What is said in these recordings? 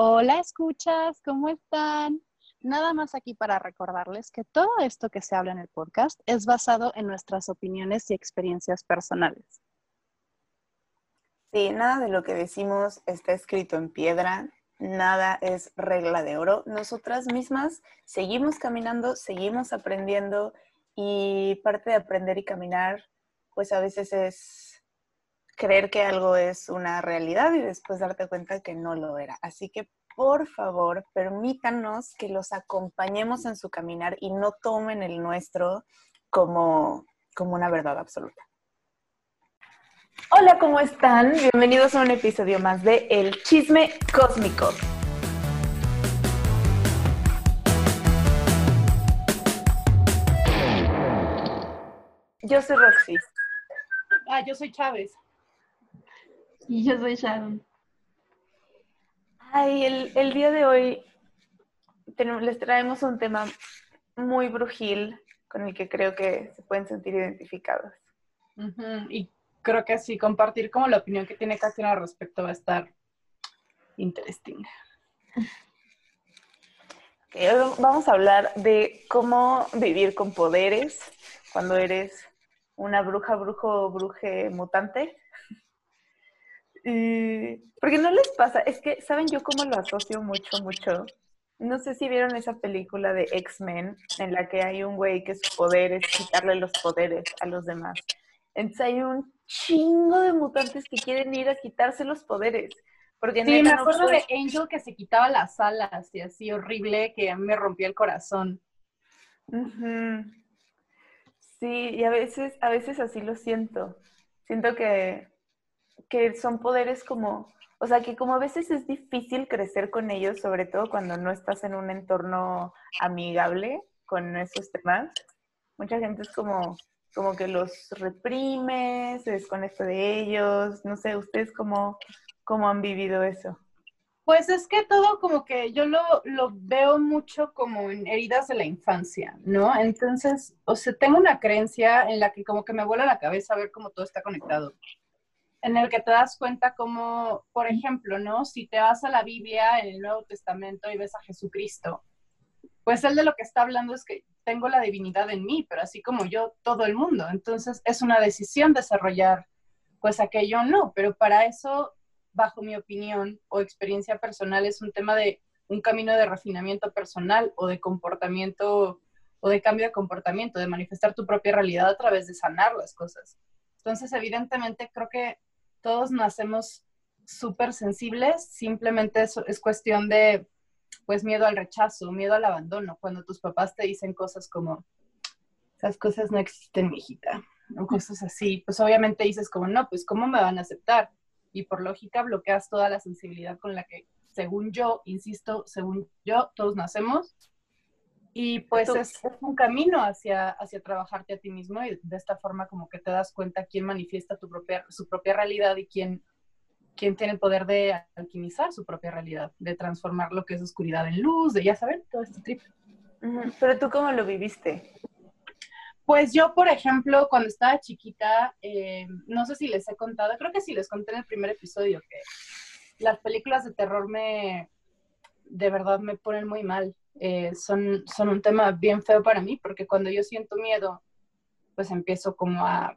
Hola, escuchas, ¿cómo están? Nada más aquí para recordarles que todo esto que se habla en el podcast es basado en nuestras opiniones y experiencias personales. Sí, nada de lo que decimos está escrito en piedra, nada es regla de oro. Nosotras mismas seguimos caminando, seguimos aprendiendo y parte de aprender y caminar, pues a veces es creer que algo es una realidad y después darte cuenta que no lo era. Así que por favor, permítanos que los acompañemos en su caminar y no tomen el nuestro como, como una verdad absoluta. Hola, ¿cómo están? Bienvenidos a un episodio más de El Chisme Cósmico. Yo soy Roxy. Ah, yo soy Chávez. Y yo soy Sharon. Ay, el, día de hoy les traemos un tema muy brujil con el que creo que se pueden sentir identificados. Y creo que sí, compartir como la opinión que tiene Katina al respecto va a estar interesting. vamos a hablar de cómo vivir con poderes cuando eres una bruja, brujo, bruje mutante. Porque no les pasa, es que, ¿saben yo cómo lo asocio mucho, mucho? No sé si vieron esa película de X-Men en la que hay un güey que su poder es quitarle los poderes a los demás. Entonces hay un chingo de mutantes que quieren ir a quitarse los poderes. Porque sí, me acuerdo de Angel que se quitaba las alas y así horrible que a mí me rompía el corazón. Sí, y a veces, a veces así lo siento. Siento que, que son poderes como, o sea, que como a veces es difícil crecer con ellos, sobre todo cuando no estás en un entorno amigable con esos temas. Mucha gente es como, como que los reprime, se desconecta de ellos. No sé, ¿ustedes cómo, cómo han vivido eso? Pues es que todo como que yo lo, lo, veo mucho como en heridas de la infancia, ¿no? Entonces, o sea, tengo una creencia en la que como que me vuela la cabeza ver cómo todo está conectado. En el que te das cuenta como, por ejemplo, ¿no? Si te vas a la Biblia en el Nuevo Testamento y ves a Jesucristo, pues él de lo que está hablando es que tengo la divinidad en mí, pero así como yo, todo el mundo. Entonces, es una decisión desarrollar, pues aquello no, pero para eso bajo mi opinión o experiencia personal, es un tema de un camino de refinamiento personal o de comportamiento o de cambio de comportamiento, de manifestar tu propia realidad a través de sanar las cosas. Entonces, evidentemente, creo que todos nacemos súper sensibles, simplemente es, es cuestión de, pues, miedo al rechazo, miedo al abandono. Cuando tus papás te dicen cosas como, esas cosas no existen, hijita, o cosas así, pues obviamente dices como, no, pues, ¿cómo me van a aceptar? y por lógica bloqueas toda la sensibilidad con la que, según yo, insisto, según yo, todos nacemos. Y pues es, un camino hacia, hacia trabajarte a ti mismo y de esta forma como que te das cuenta quién manifiesta tu propia, su propia realidad y quién, quién tiene el poder de alquimizar su propia realidad, de transformar lo que es oscuridad en luz, de ya saber, todo este trip. Pero tú cómo lo viviste? Pues yo, por ejemplo, cuando estaba chiquita, eh, no sé si les he contado, creo que sí les conté en el primer episodio que las películas de terror me, de verdad me ponen muy mal. Eh, son, son un tema bien feo para mí porque cuando yo siento miedo, pues empiezo como a,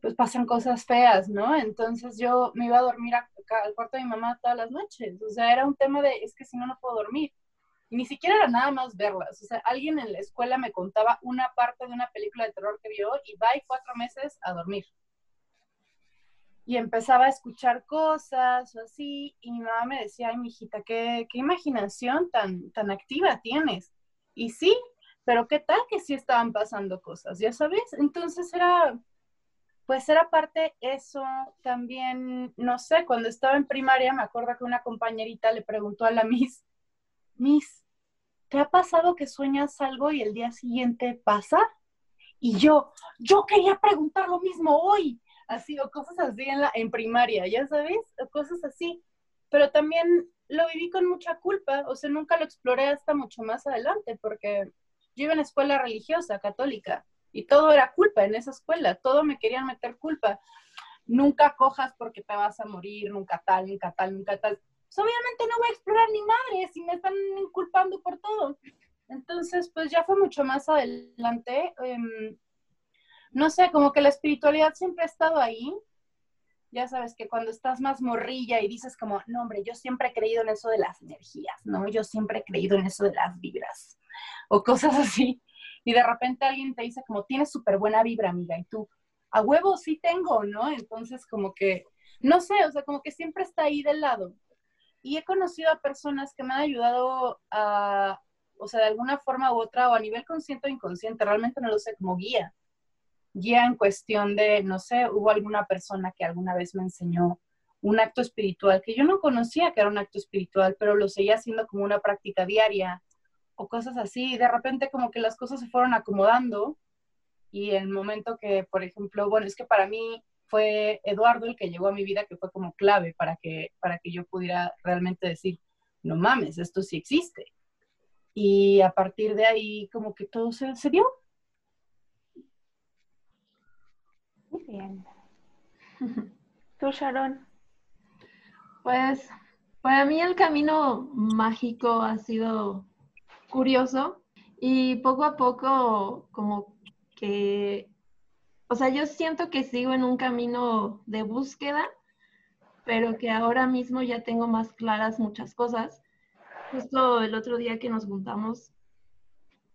pues pasan cosas feas, ¿no? Entonces yo me iba a dormir al cuarto de mi mamá todas las noches. O sea, era un tema de, es que si no, no puedo dormir ni siquiera era nada más verlas. O sea, alguien en la escuela me contaba una parte de una película de terror que vio y va y cuatro meses a dormir. Y empezaba a escuchar cosas o así, y mi mamá me decía, ay, mijita, qué, qué imaginación tan, tan activa tienes. Y sí, pero qué tal que sí estaban pasando cosas, ya sabes. Entonces era, pues era parte eso. También, no sé, cuando estaba en primaria, me acuerdo que una compañerita le preguntó a la Miss, Miss, ¿te ha pasado que sueñas algo y el día siguiente pasa? Y yo, yo quería preguntar lo mismo hoy, así, o cosas así en, la, en primaria, ya sabes, o cosas así. Pero también lo viví con mucha culpa, o sea, nunca lo exploré hasta mucho más adelante, porque yo iba en escuela religiosa, católica, y todo era culpa en esa escuela, todo me querían meter culpa. Nunca cojas porque te vas a morir, nunca tal, nunca tal, nunca tal pues obviamente no voy a explorar ni madre si me están inculpando por todo. Entonces, pues ya fue mucho más adelante. Em, no sé, como que la espiritualidad siempre ha estado ahí. Ya sabes que cuando estás más morrilla y dices como, no, hombre, yo siempre he creído en eso de las energías, ¿no? Yo siempre he creído en eso de las vibras o cosas así. Y de repente alguien te dice como, tienes súper buena vibra, amiga, y tú, a huevo sí tengo, ¿no? Entonces como que, no sé, o sea, como que siempre está ahí del lado. Y he conocido a personas que me han ayudado a, o sea, de alguna forma u otra, o a nivel consciente o inconsciente, realmente no lo sé, como guía. Guía en cuestión de, no sé, hubo alguna persona que alguna vez me enseñó un acto espiritual que yo no conocía que era un acto espiritual, pero lo seguía haciendo como una práctica diaria o cosas así. Y de repente como que las cosas se fueron acomodando y el momento que, por ejemplo, bueno, es que para mí fue Eduardo el que llegó a mi vida, que fue como clave para que, para que yo pudiera realmente decir, no mames, esto sí existe. Y a partir de ahí, como que todo se, se dio. Muy bien. ¿Tú, Sharon? Pues para mí el camino mágico ha sido curioso y poco a poco como que, o sea, yo siento que sigo en un camino de búsqueda, pero que ahora mismo ya tengo más claras muchas cosas justo el otro día que nos juntamos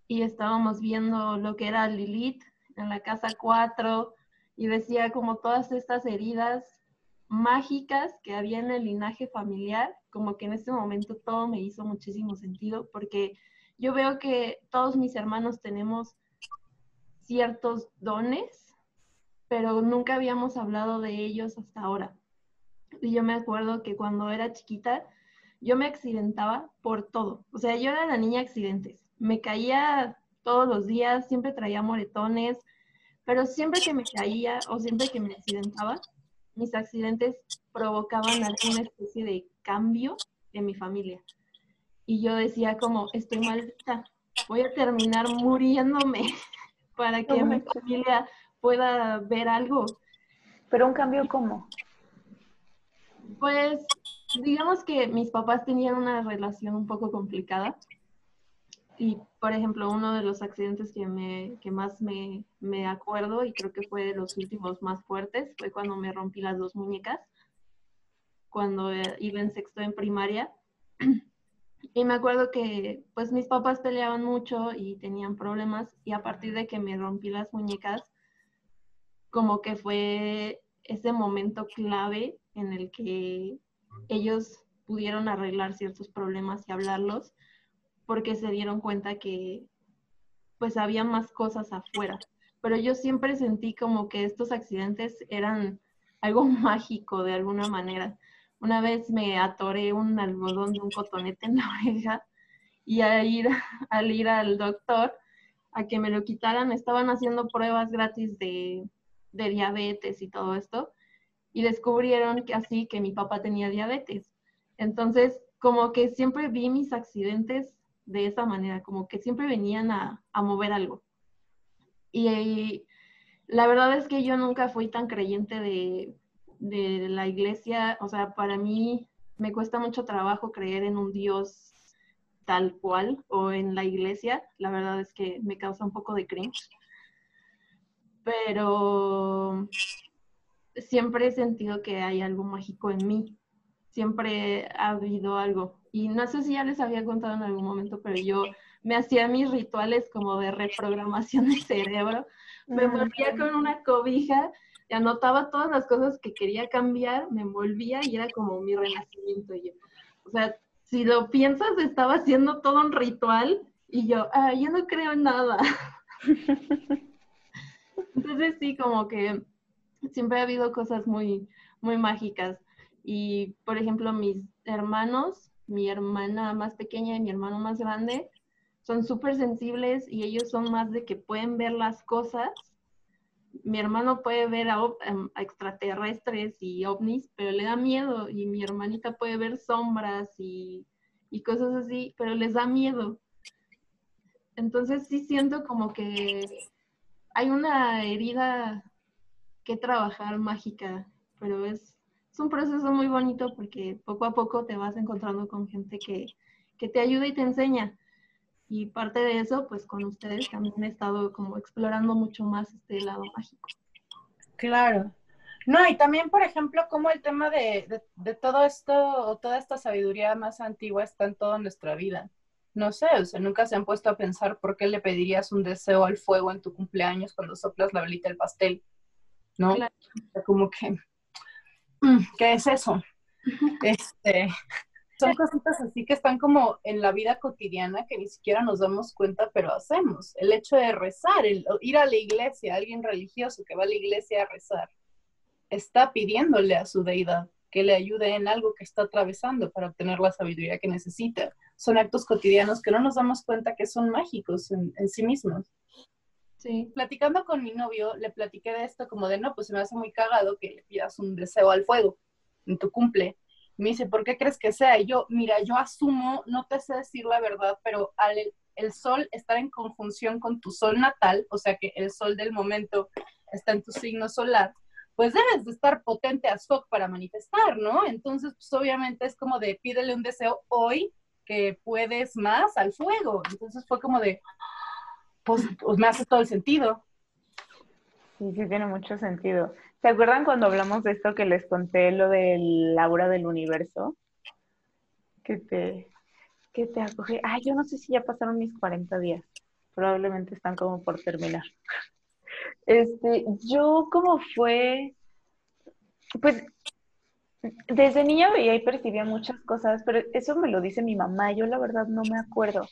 y estábamos viendo lo que era Lilith en la casa 4 y decía como todas estas heridas mágicas que había en el linaje familiar, como que en ese momento todo me hizo muchísimo sentido porque yo veo que todos mis hermanos tenemos ciertos dones, pero nunca habíamos hablado de ellos hasta ahora. Y yo me acuerdo que cuando era chiquita, yo me accidentaba por todo. O sea, yo era la niña accidentes. Me caía todos los días, siempre traía moretones, pero siempre que me caía o siempre que me accidentaba, mis accidentes provocaban alguna especie de cambio en mi familia. Y yo decía como, estoy maldita, voy a terminar muriéndome para que mi familia pueda ver algo. ¿Pero un cambio cómo? Pues digamos que mis papás tenían una relación un poco complicada. Y, por ejemplo, uno de los accidentes que, me, que más me, me acuerdo, y creo que fue de los últimos más fuertes, fue cuando me rompí las dos muñecas, cuando eh, iba en sexto en primaria. Y me acuerdo que pues mis papás peleaban mucho y tenían problemas y a partir de que me rompí las muñecas, como que fue ese momento clave en el que ellos pudieron arreglar ciertos problemas y hablarlos porque se dieron cuenta que pues había más cosas afuera. Pero yo siempre sentí como que estos accidentes eran algo mágico de alguna manera. Una vez me atoré un algodón de un cotonete en la oreja y al ir, al ir al doctor a que me lo quitaran, estaban haciendo pruebas gratis de, de diabetes y todo esto y descubrieron que así que mi papá tenía diabetes. Entonces, como que siempre vi mis accidentes de esa manera, como que siempre venían a, mover algo. Y, la verdad es que yo nunca fui tan creyente de, de la iglesia, o sea, para mí me cuesta mucho trabajo creer en un Dios tal cual o en la iglesia, la verdad es que me causa un poco de cringe. Pero siempre he sentido que hay algo mágico en mí. Siempre ha habido algo. Y no sé si ya les había contado en algún momento, pero yo me hacía mis rituales como de reprogramación de cerebro. Me envolvía con una cobija y anotaba todas las cosas que quería cambiar, me envolvía y era como mi renacimiento. Yo. O sea, si lo piensas, estaba haciendo todo un ritual y yo, ah, yo no creo en nada. Entonces sí, como que siempre ha habido cosas muy, muy mágicas. Y, por ejemplo, mis hermanos, mi hermana más pequeña y mi hermano más grande, son súper sensibles y ellos son más de que pueden ver las cosas. Mi hermano puede ver em, extraterrestres y ovnis, pero le da miedo. Y mi hermanita puede ver sombras y, y cosas así, pero les da miedo. Entonces sí siento como que hay una herida que trabajar mágica, pero es es un proceso muy bonito porque poco a poco te vas encontrando con gente que, que te ayuda y te enseña. Y parte de eso, pues con ustedes también he estado como explorando mucho más este lado mágico. Claro. No, y también, por ejemplo, como el tema de, de, todo esto o toda esta sabiduría más antigua está en toda nuestra vida. No sé, o sea, nunca se han puesto a pensar por qué le pedirías un deseo al fuego en tu cumpleaños cuando soplas la velita del pastel, ¿no? Como que, ¿qué es eso? Este, son cositas así que están como en la vida cotidiana que ni siquiera nos damos cuenta, pero hacemos. El hecho de rezar, el ir a la iglesia, alguien religioso que va a la iglesia a rezar, está pidiéndole a su deidad que le ayude en algo que está atravesando para obtener la sabiduría que necesita. Son actos cotidianos que no nos damos cuenta que son mágicos en, sí mismos. Sí. Platicando con mi novio, le platiqué de esto como de, no, pues se me hace muy cagado que le pidas un deseo al fuego en tu cumple me dice, ¿por qué crees que sea? Y yo, mira, yo asumo, no te sé decir la verdad, pero al el sol estar en conjunción con tu sol natal, o sea que el sol del momento está en tu signo solar, pues debes de estar potente as fuck para manifestar, ¿no? Entonces, pues obviamente es como de pídele un deseo hoy que puedes más al fuego. Entonces fue como de, pues, pues me hace todo el sentido. Sí, sí, tiene mucho sentido. ¿Se acuerdan cuando hablamos de esto que les conté lo del aura del universo? Que te, que te acoge. Ay, yo no sé si ya pasaron mis 40 días. Probablemente están como por terminar. Este, yo como fue, pues desde niña veía y percibía muchas cosas, pero eso me lo dice mi mamá. Yo la verdad no me acuerdo.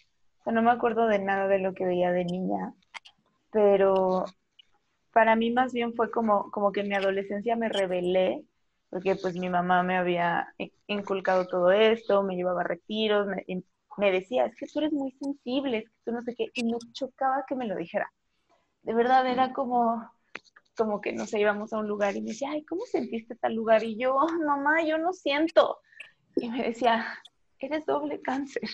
No me acuerdo de nada de lo que veía de niña. Pero para mí más bien fue como, como que en mi adolescencia me rebelé, porque pues mi mamá me había inculcado todo esto, me llevaba retiros, me, me decía, es que tú eres muy sensible, es que tú no sé qué, y me chocaba que me lo dijera. De verdad era como, como que, no sé, íbamos a un lugar y me decía, ay, ¿cómo sentiste tal lugar? Y yo, mamá, yo no siento. Y me decía, eres doble cáncer,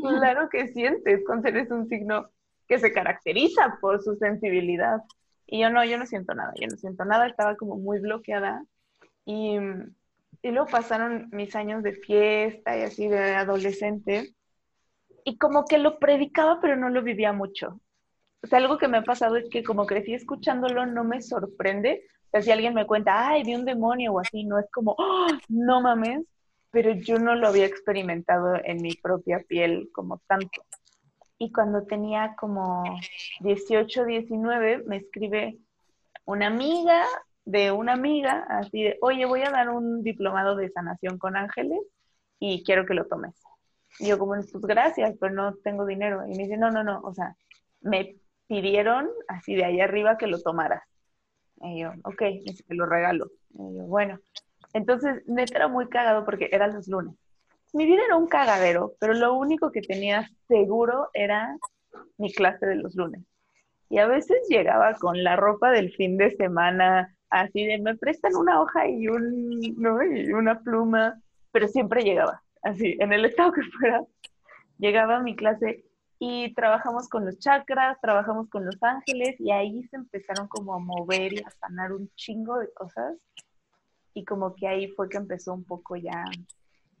claro que sientes, cáncer es un signo que se caracteriza por su sensibilidad. Y yo no, yo no siento nada, yo no siento nada, estaba como muy bloqueada. Y, y luego pasaron mis años de fiesta y así de adolescente. Y como que lo predicaba, pero no lo vivía mucho. O sea, algo que me ha pasado es que como crecí escuchándolo, no me sorprende. O sea, si alguien me cuenta, ay, vi un demonio o así, no es como, ¡Oh, no mames, pero yo no lo había experimentado en mi propia piel como tanto y cuando tenía como 18, 19, me escribe una amiga de una amiga, así de, oye, voy a dar un diplomado de sanación con ángeles y quiero que lo tomes. Y yo como, pues gracias, pero no tengo dinero. Y me dice, no, no, no, o sea, me pidieron así de ahí arriba que lo tomaras. Y yo, ok, dice que lo regalo. Y yo, bueno. Entonces, neta era muy cagado porque eran los lunes mi vida era un cagadero, pero lo único que tenía seguro era mi clase de los lunes. Y a veces llegaba con la ropa del fin de semana, así de, me prestan una hoja y, un, ¿no? y una pluma, pero siempre llegaba, así, en el estado que fuera, llegaba a mi clase y trabajamos con los chakras, trabajamos con los ángeles y ahí se empezaron como a mover y a sanar un chingo de cosas y como que ahí fue que empezó un poco ya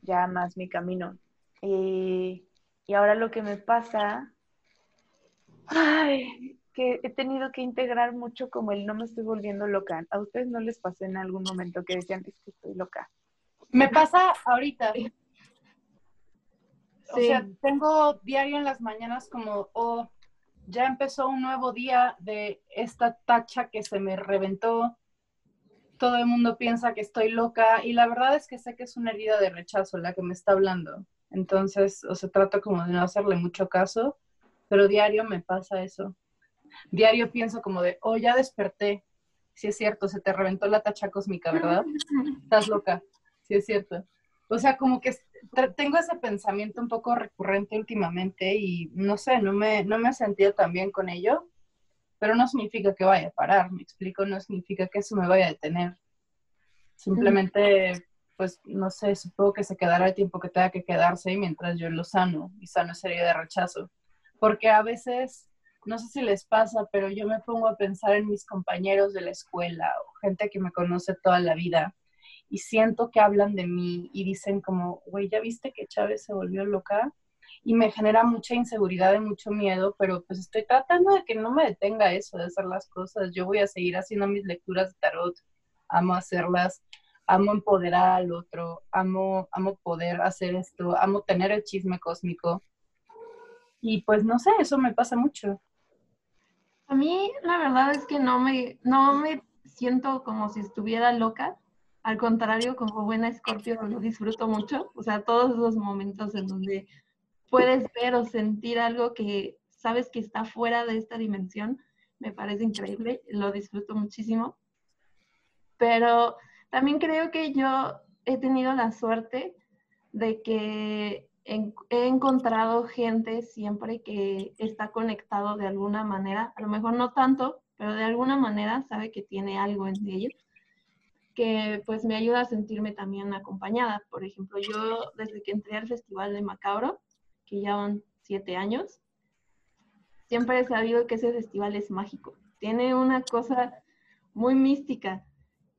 ya más mi camino. Y, y ahora lo que me pasa, ay, que he tenido que integrar mucho como el no me estoy volviendo loca. ¿A ustedes no les pasó en algún momento que decían, es que estoy loca? Me pasa ahorita. O sea, tengo diario en las mañanas como, oh, ya empezó un nuevo día de esta tacha que se me reventó, todo el mundo piensa que estoy loca y la verdad es que sé que es una herida de rechazo la que me está hablando. Entonces, o sea, trato como de no hacerle mucho caso, pero diario me pasa eso. Diario pienso como de, oh, ya desperté. Si es cierto, se te reventó la tacha cósmica, ¿verdad? Estás loca. Si es cierto. O sea, como que tengo ese pensamiento un poco recurrente últimamente y no sé, no me, no me he sentido tan bien con ello pero no significa que vaya a parar, me explico, no significa que eso me vaya a detener. Simplemente, pues, no sé, supongo que se quedará el tiempo que tenga que quedarse mientras yo lo sano y sano herida de rechazo. Porque a veces, no sé si les pasa, pero yo me pongo a pensar en mis compañeros de la escuela o gente que me conoce toda la vida y siento que hablan de mí y dicen como, güey, ¿ya viste que Chávez se volvió loca? Y me genera mucha inseguridad y mucho miedo, pero pues estoy tratando de que no me detenga eso, de hacer las cosas. Yo voy a seguir haciendo mis lecturas de tarot, amo hacerlas, amo empoderar al otro, amo, amo poder hacer esto, amo tener el chisme cósmico. Y pues no sé, eso me pasa mucho. A mí la verdad es que no me, no me siento como si estuviera loca. Al contrario, como buena escorpio lo disfruto mucho. O sea, todos los momentos en donde puedes ver o sentir algo que sabes que está fuera de esta dimensión, me parece increíble. Lo disfruto muchísimo. Pero también creo que yo he tenido la suerte de que he encontrado gente siempre que está conectado de alguna manera, a lo mejor no tanto, pero de alguna manera sabe que tiene algo en ellos que pues me ayuda a sentirme también acompañada. Por ejemplo, yo desde que entré al Festival de Macabro, que ya van siete años, siempre he sabido que ese festival es mágico. Tiene una cosa muy mística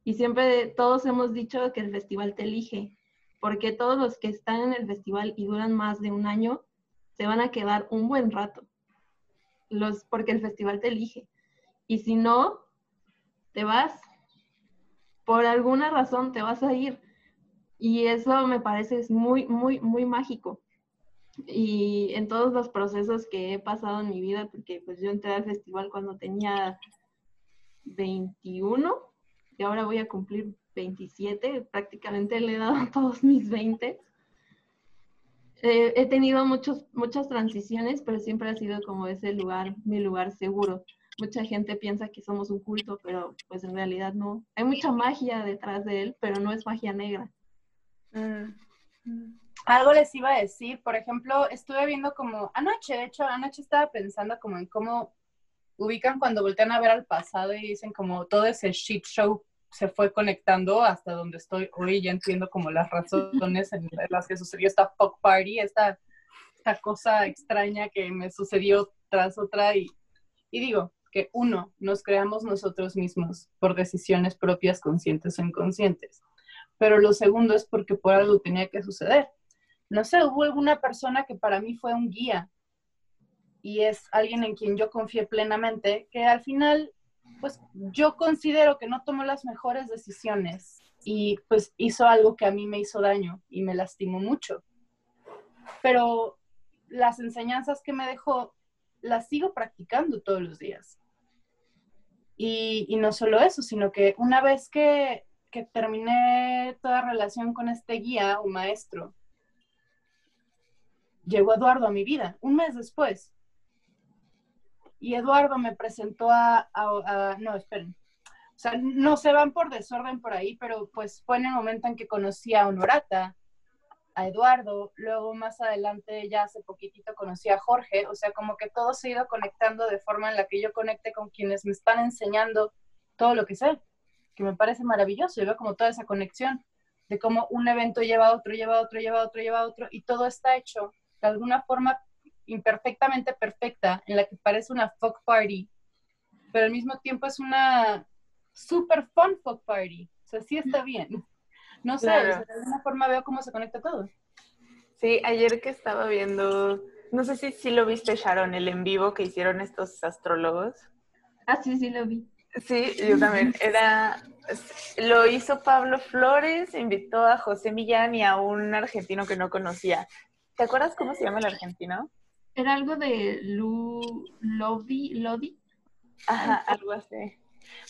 y siempre todos hemos dicho que el festival te elige, porque todos los que están en el festival y duran más de un año se van a quedar un buen rato, los, porque el festival te elige. Y si no, te vas. Por alguna razón te vas a ir. Y eso me parece es muy, muy, muy mágico. Y en todos los procesos que he pasado en mi vida, porque pues yo entré al festival cuando tenía 21 y ahora voy a cumplir 27, prácticamente le he dado todos mis 20. Eh, he tenido muchos, muchas transiciones, pero siempre ha sido como ese lugar, mi lugar seguro mucha gente piensa que somos un culto, pero pues en realidad no. Hay mucha magia detrás de él, pero no es magia negra. Mm. Algo les iba a decir, por ejemplo, estuve viendo como anoche, de hecho, anoche estaba pensando como en cómo ubican cuando voltean a ver al pasado y dicen como todo ese shit show se fue conectando hasta donde estoy hoy, ya entiendo como las razones en las que sucedió esta fuck party, esta, esta cosa extraña que me sucedió tras otra y, y digo, que uno, nos creamos nosotros mismos por decisiones propias, conscientes o inconscientes. Pero lo segundo es porque por algo tenía que suceder. No sé, hubo alguna persona que para mí fue un guía y es alguien en quien yo confié plenamente, que al final, pues yo considero que no tomó las mejores decisiones y pues hizo algo que a mí me hizo daño y me lastimó mucho. Pero las enseñanzas que me dejó las sigo practicando todos los días. Y, no solo eso, sino que una vez que, que terminé toda relación con este guía o maestro, llegó Eduardo a mi vida, un mes después. Y Eduardo me presentó a, a, no, esperen, o sea, no se van por desorden por ahí, pero pues fue en el momento en que conocí a Honorata, a Eduardo, luego más adelante ya hace poquitito conocí a Jorge, o sea, como que todo se ha ido conectando de forma en la que yo conecte con quienes me están enseñando todo lo que sé, que me parece maravilloso, yo veo como toda esa conexión de cómo un evento lleva a otro, lleva a otro, lleva a otro, lleva a otro, y todo está hecho de alguna forma imperfectamente perfecta, en la que parece una fuck party, pero al mismo tiempo es una super fun fuck party, o sea, sí está bien. No sé, de alguna forma veo cómo se conecta todo. Sí, ayer que estaba viendo, no sé si, si lo viste, Sharon, el en vivo que hicieron estos astrólogos. Ah, sí, sí lo vi. Sí, yo también. Era, lo hizo Pablo Flores, invitó a José Millán y a un argentino que no conocía. ¿Te acuerdas cómo se llama el argentino? Era algo de Lu, Lodi, Lodi. Ajá, algo así.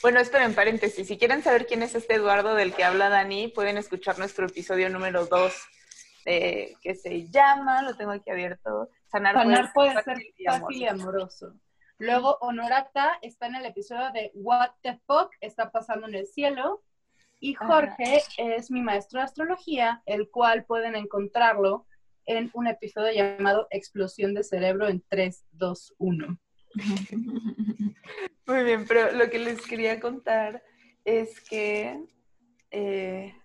Bueno, esperen, paréntesis. Si quieren saber quién es este Eduardo del que habla Dani, pueden escuchar nuestro episodio número 2, que se llama, lo tengo aquí abierto, Sanar, puede, ser fácil y amoroso. Luego, Honorata está en el episodio de What the Fuck está pasando en el cielo. Y Jorge es mi maestro de astrología, el cual pueden encontrarlo en un episodio llamado Explosión de Cerebro en 3, 2, 1. Muy bien, pero lo que les quería contar es que, eh,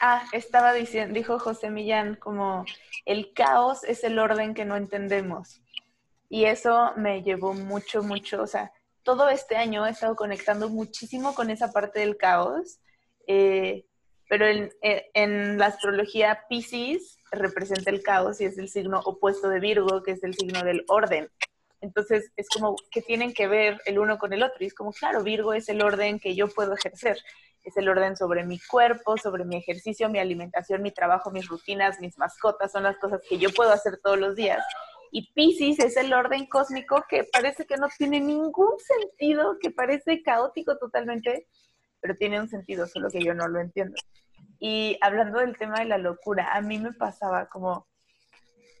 ah, estaba diciendo, dijo José Millán, como el caos es el orden que no entendemos. Y eso me llevó mucho, mucho, o sea, todo este año he estado conectando muchísimo con esa parte del caos. Eh, pero en, eh, en la astrología Pisces representa el caos y es el signo opuesto de Virgo, que es el signo del orden. Entonces es como que tienen que ver el uno con el otro. Y es como, claro, Virgo es el orden que yo puedo ejercer. Es el orden sobre mi cuerpo, sobre mi ejercicio, mi alimentación, mi trabajo, mis rutinas, mis mascotas. Son las cosas que yo puedo hacer todos los días. Y Pisces es el orden cósmico que parece que no tiene ningún sentido, que parece caótico totalmente, pero tiene un sentido, solo que yo no lo entiendo. Y hablando del tema de la locura, a mí me pasaba como,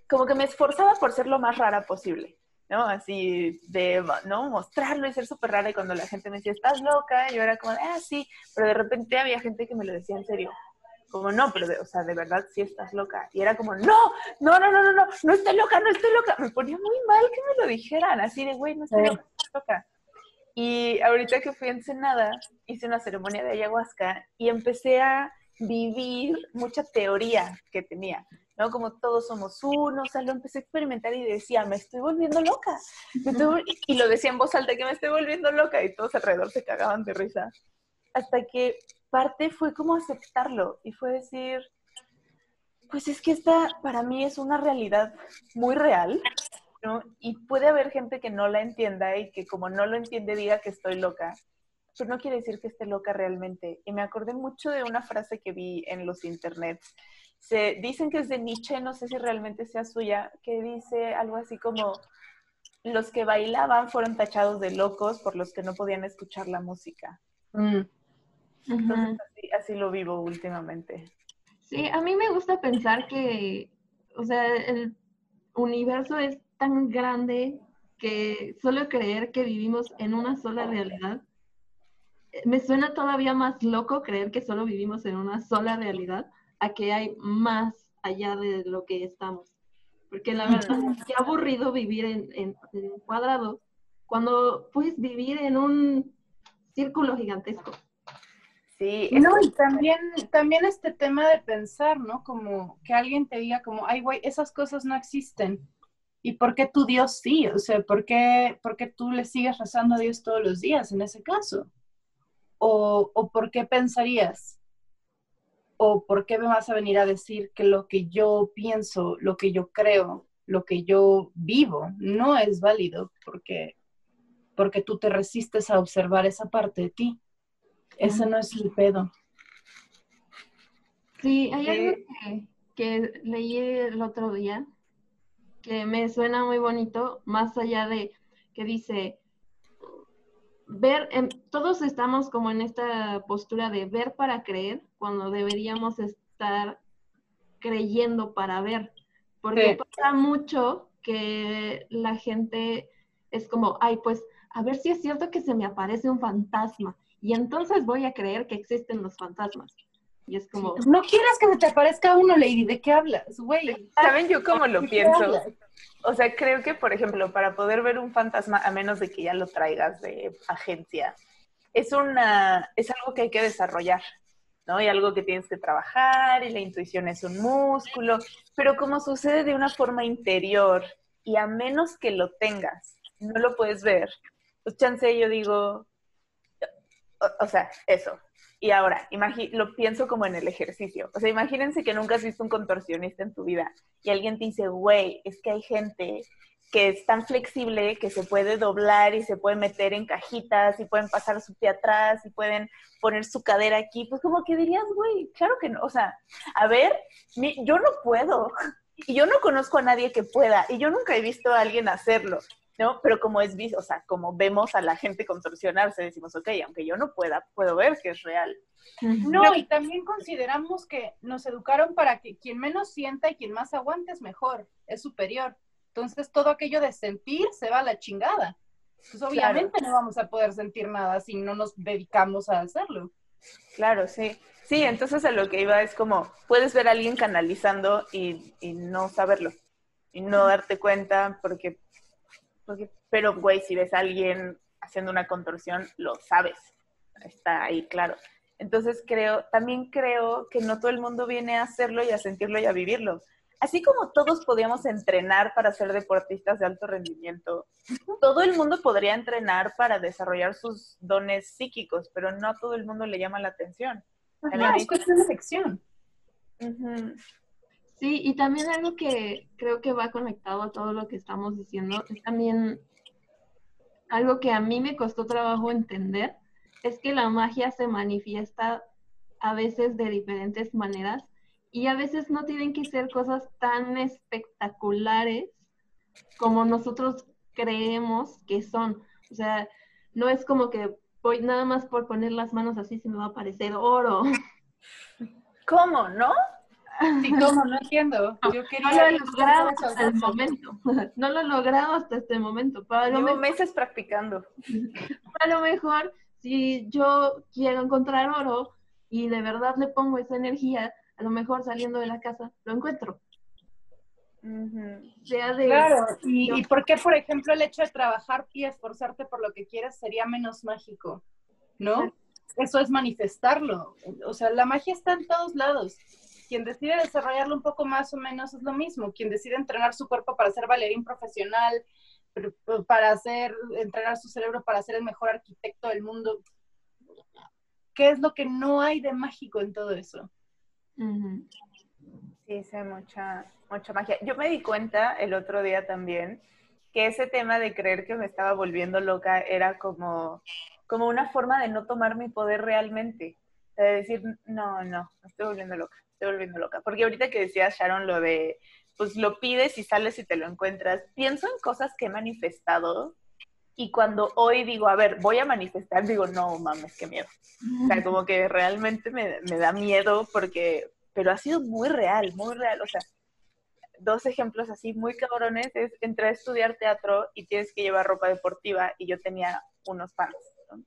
como que me esforzaba por ser lo más rara posible. ¿no? Así de, ¿no? Mostrarlo y ser súper rara. Y cuando la gente me decía, estás loca, yo era como, ah, sí, pero de repente había gente que me lo decía en serio. Como, no, pero, de, o sea, de verdad sí estás loca. Y era como, no, no, no, no, no, no, no estoy loca, no estoy loca. Me ponía muy mal que me lo dijeran, así de, güey, no estoy loca, estoy loca. Y ahorita que fui a Ensenada, hice una ceremonia de ayahuasca y empecé a vivir mucha teoría que tenía. ¿no? Como todos somos uno, o sea, lo empecé a experimentar y decía, me estoy volviendo loca. Y lo decía en voz alta, que me estoy volviendo loca, y todos alrededor se cagaban de risa. Hasta que parte fue como aceptarlo, y fue decir, pues es que esta para mí es una realidad muy real, ¿no? Y puede haber gente que no la entienda y que como no lo entiende diga que estoy loca, pero no quiere decir que esté loca realmente. Y me acordé mucho de una frase que vi en los internets se dicen que es de Nietzsche, no sé si realmente sea suya, que dice algo así como los que bailaban fueron tachados de locos por los que no podían escuchar la música. Mm. Entonces, así, lo vivo últimamente. Sí, a mí me gusta pensar que, o sea, el universo es tan grande que solo creer que vivimos en una sola realidad, me suena todavía más loco creer que solo vivimos en una sola realidad a que hay más allá de lo que estamos. Porque la verdad, es que aburrido vivir en, en, en cuadrados cuando puedes vivir en un círculo gigantesco. Sí, no, y también, también este tema de pensar, ¿no? Como que alguien te diga como, ay, güey, esas cosas no existen. ¿Y por qué tu Dios sí? O sea, ¿por qué, por qué tú le sigues rezando a Dios todos los días en ese caso? ¿O, o por qué pensarías ¿O por qué me vas a venir a decir que lo que yo pienso, lo que yo creo, lo que yo vivo no es válido porque, porque tú te resistes a observar esa parte de ti? Ese no es el pedo. Sí, hay algo que, que leí el otro día que me suena muy bonito, más allá de que dice, ver, todos estamos como en esta postura de ver para creer, cuando deberíamos estar creyendo para ver. Porque pasa mucho que la gente es como, ay, pues a ver si es cierto que se me aparece un fantasma. Y entonces voy a creer que existen los fantasmas. Y es como... No quieras que se te aparezca uno, Lady, ¿de qué hablas, güey? ¿Saben yo cómo lo pienso? O sea, creo que, por ejemplo, para poder ver un fantasma, a menos de que ya lo traigas de agencia, es, una, es algo que hay que desarrollar, ¿no? Y algo que tienes que trabajar, y la intuición es un músculo, pero como sucede de una forma interior, y a menos que lo tengas, no lo puedes ver, pues chance yo digo, o sea, eso, y ahora, lo pienso como en el ejercicio. O sea, imagínense que nunca has visto un contorsionista en tu vida y alguien te dice, güey, es que hay gente que es tan flexible que se puede doblar y se puede meter en cajitas y pueden pasar su pie atrás y pueden poner su cadera aquí. Pues como que dirías, güey, claro que no. O sea, a ver, yo no puedo. Y yo no conozco a nadie que pueda. Y yo nunca he visto a alguien hacerlo. ¿No? Pero como es o sea, como vemos a la gente contorsionarse, decimos, ok, aunque yo no pueda, puedo ver que es real. No, y también consideramos que nos educaron para que quien menos sienta y quien más aguante es mejor, es superior. Entonces todo aquello de sentir se va a la chingada. Pues obviamente no vamos a poder sentir nada si no nos dedicamos a hacerlo. Claro, sí. Sí, entonces a lo que iba es como, puedes ver a alguien canalizando y, y no saberlo, y no darte cuenta porque pero, güey, si ves a alguien haciendo una contorsión, lo sabes. Está ahí, claro. Entonces creo, también creo que no todo el mundo viene a hacerlo y a sentirlo y a vivirlo. Así como todos podíamos entrenar para ser deportistas de alto rendimiento, todo el mundo podría entrenar para desarrollar sus dones psíquicos, pero no a todo el mundo le llama la atención. No, es cuestión de elección. Ujú. Sí, y también algo que creo que va conectado a todo lo que estamos diciendo es también algo que a mí me costó trabajo entender, es que la magia se manifiesta a veces de diferentes maneras y a veces no tienen que ser cosas tan espectaculares como nosotros creemos que son. O sea, no es como que voy nada más por poner las manos así se me va a aparecer oro. ¿Cómo, no? Sí, ¿cómo? No entiendo. Yo No quería lo he logrado hasta el momento. No lo he logrado hasta este momento. Pero a lo, Llevo mejor, meses practicando. a lo mejor, si yo quiero encontrar oro y de verdad le pongo esa energía, a lo mejor saliendo de la casa lo encuentro. Ujú. Sea de Claro, y, y por qué, por ejemplo, el hecho de trabajar y esforzarte por lo que quieres sería menos mágico, ¿no? Eso es manifestarlo. O sea, la magia está en todos lados. Quien decide desarrollarlo un poco más o menos es lo mismo. Quien decide entrenar su cuerpo para ser bailarín profesional, para hacer, entrenar su cerebro para ser el mejor arquitecto del mundo. ¿Qué es lo que no hay de mágico en todo eso? Ujú. Sí, sí, hay mucha, mucha magia. Yo me di cuenta el otro día también que ese tema de creer que me estaba volviendo loca era como, como una forma de no tomar mi poder realmente. De decir, no, no, me estoy volviendo loca, estoy volviendo loca. Porque ahorita que decía Sharon lo de, pues lo pides y sales y te lo encuentras, pienso en cosas que he manifestado y cuando hoy digo, a ver, voy a manifestar, digo, no mames, qué miedo. O sea, como que realmente me, me da miedo porque, pero ha sido muy real, muy real. O sea, dos ejemplos así muy cabrones es, entré a estudiar teatro y tienes que llevar ropa deportiva y yo tenía unos pants. ¿no?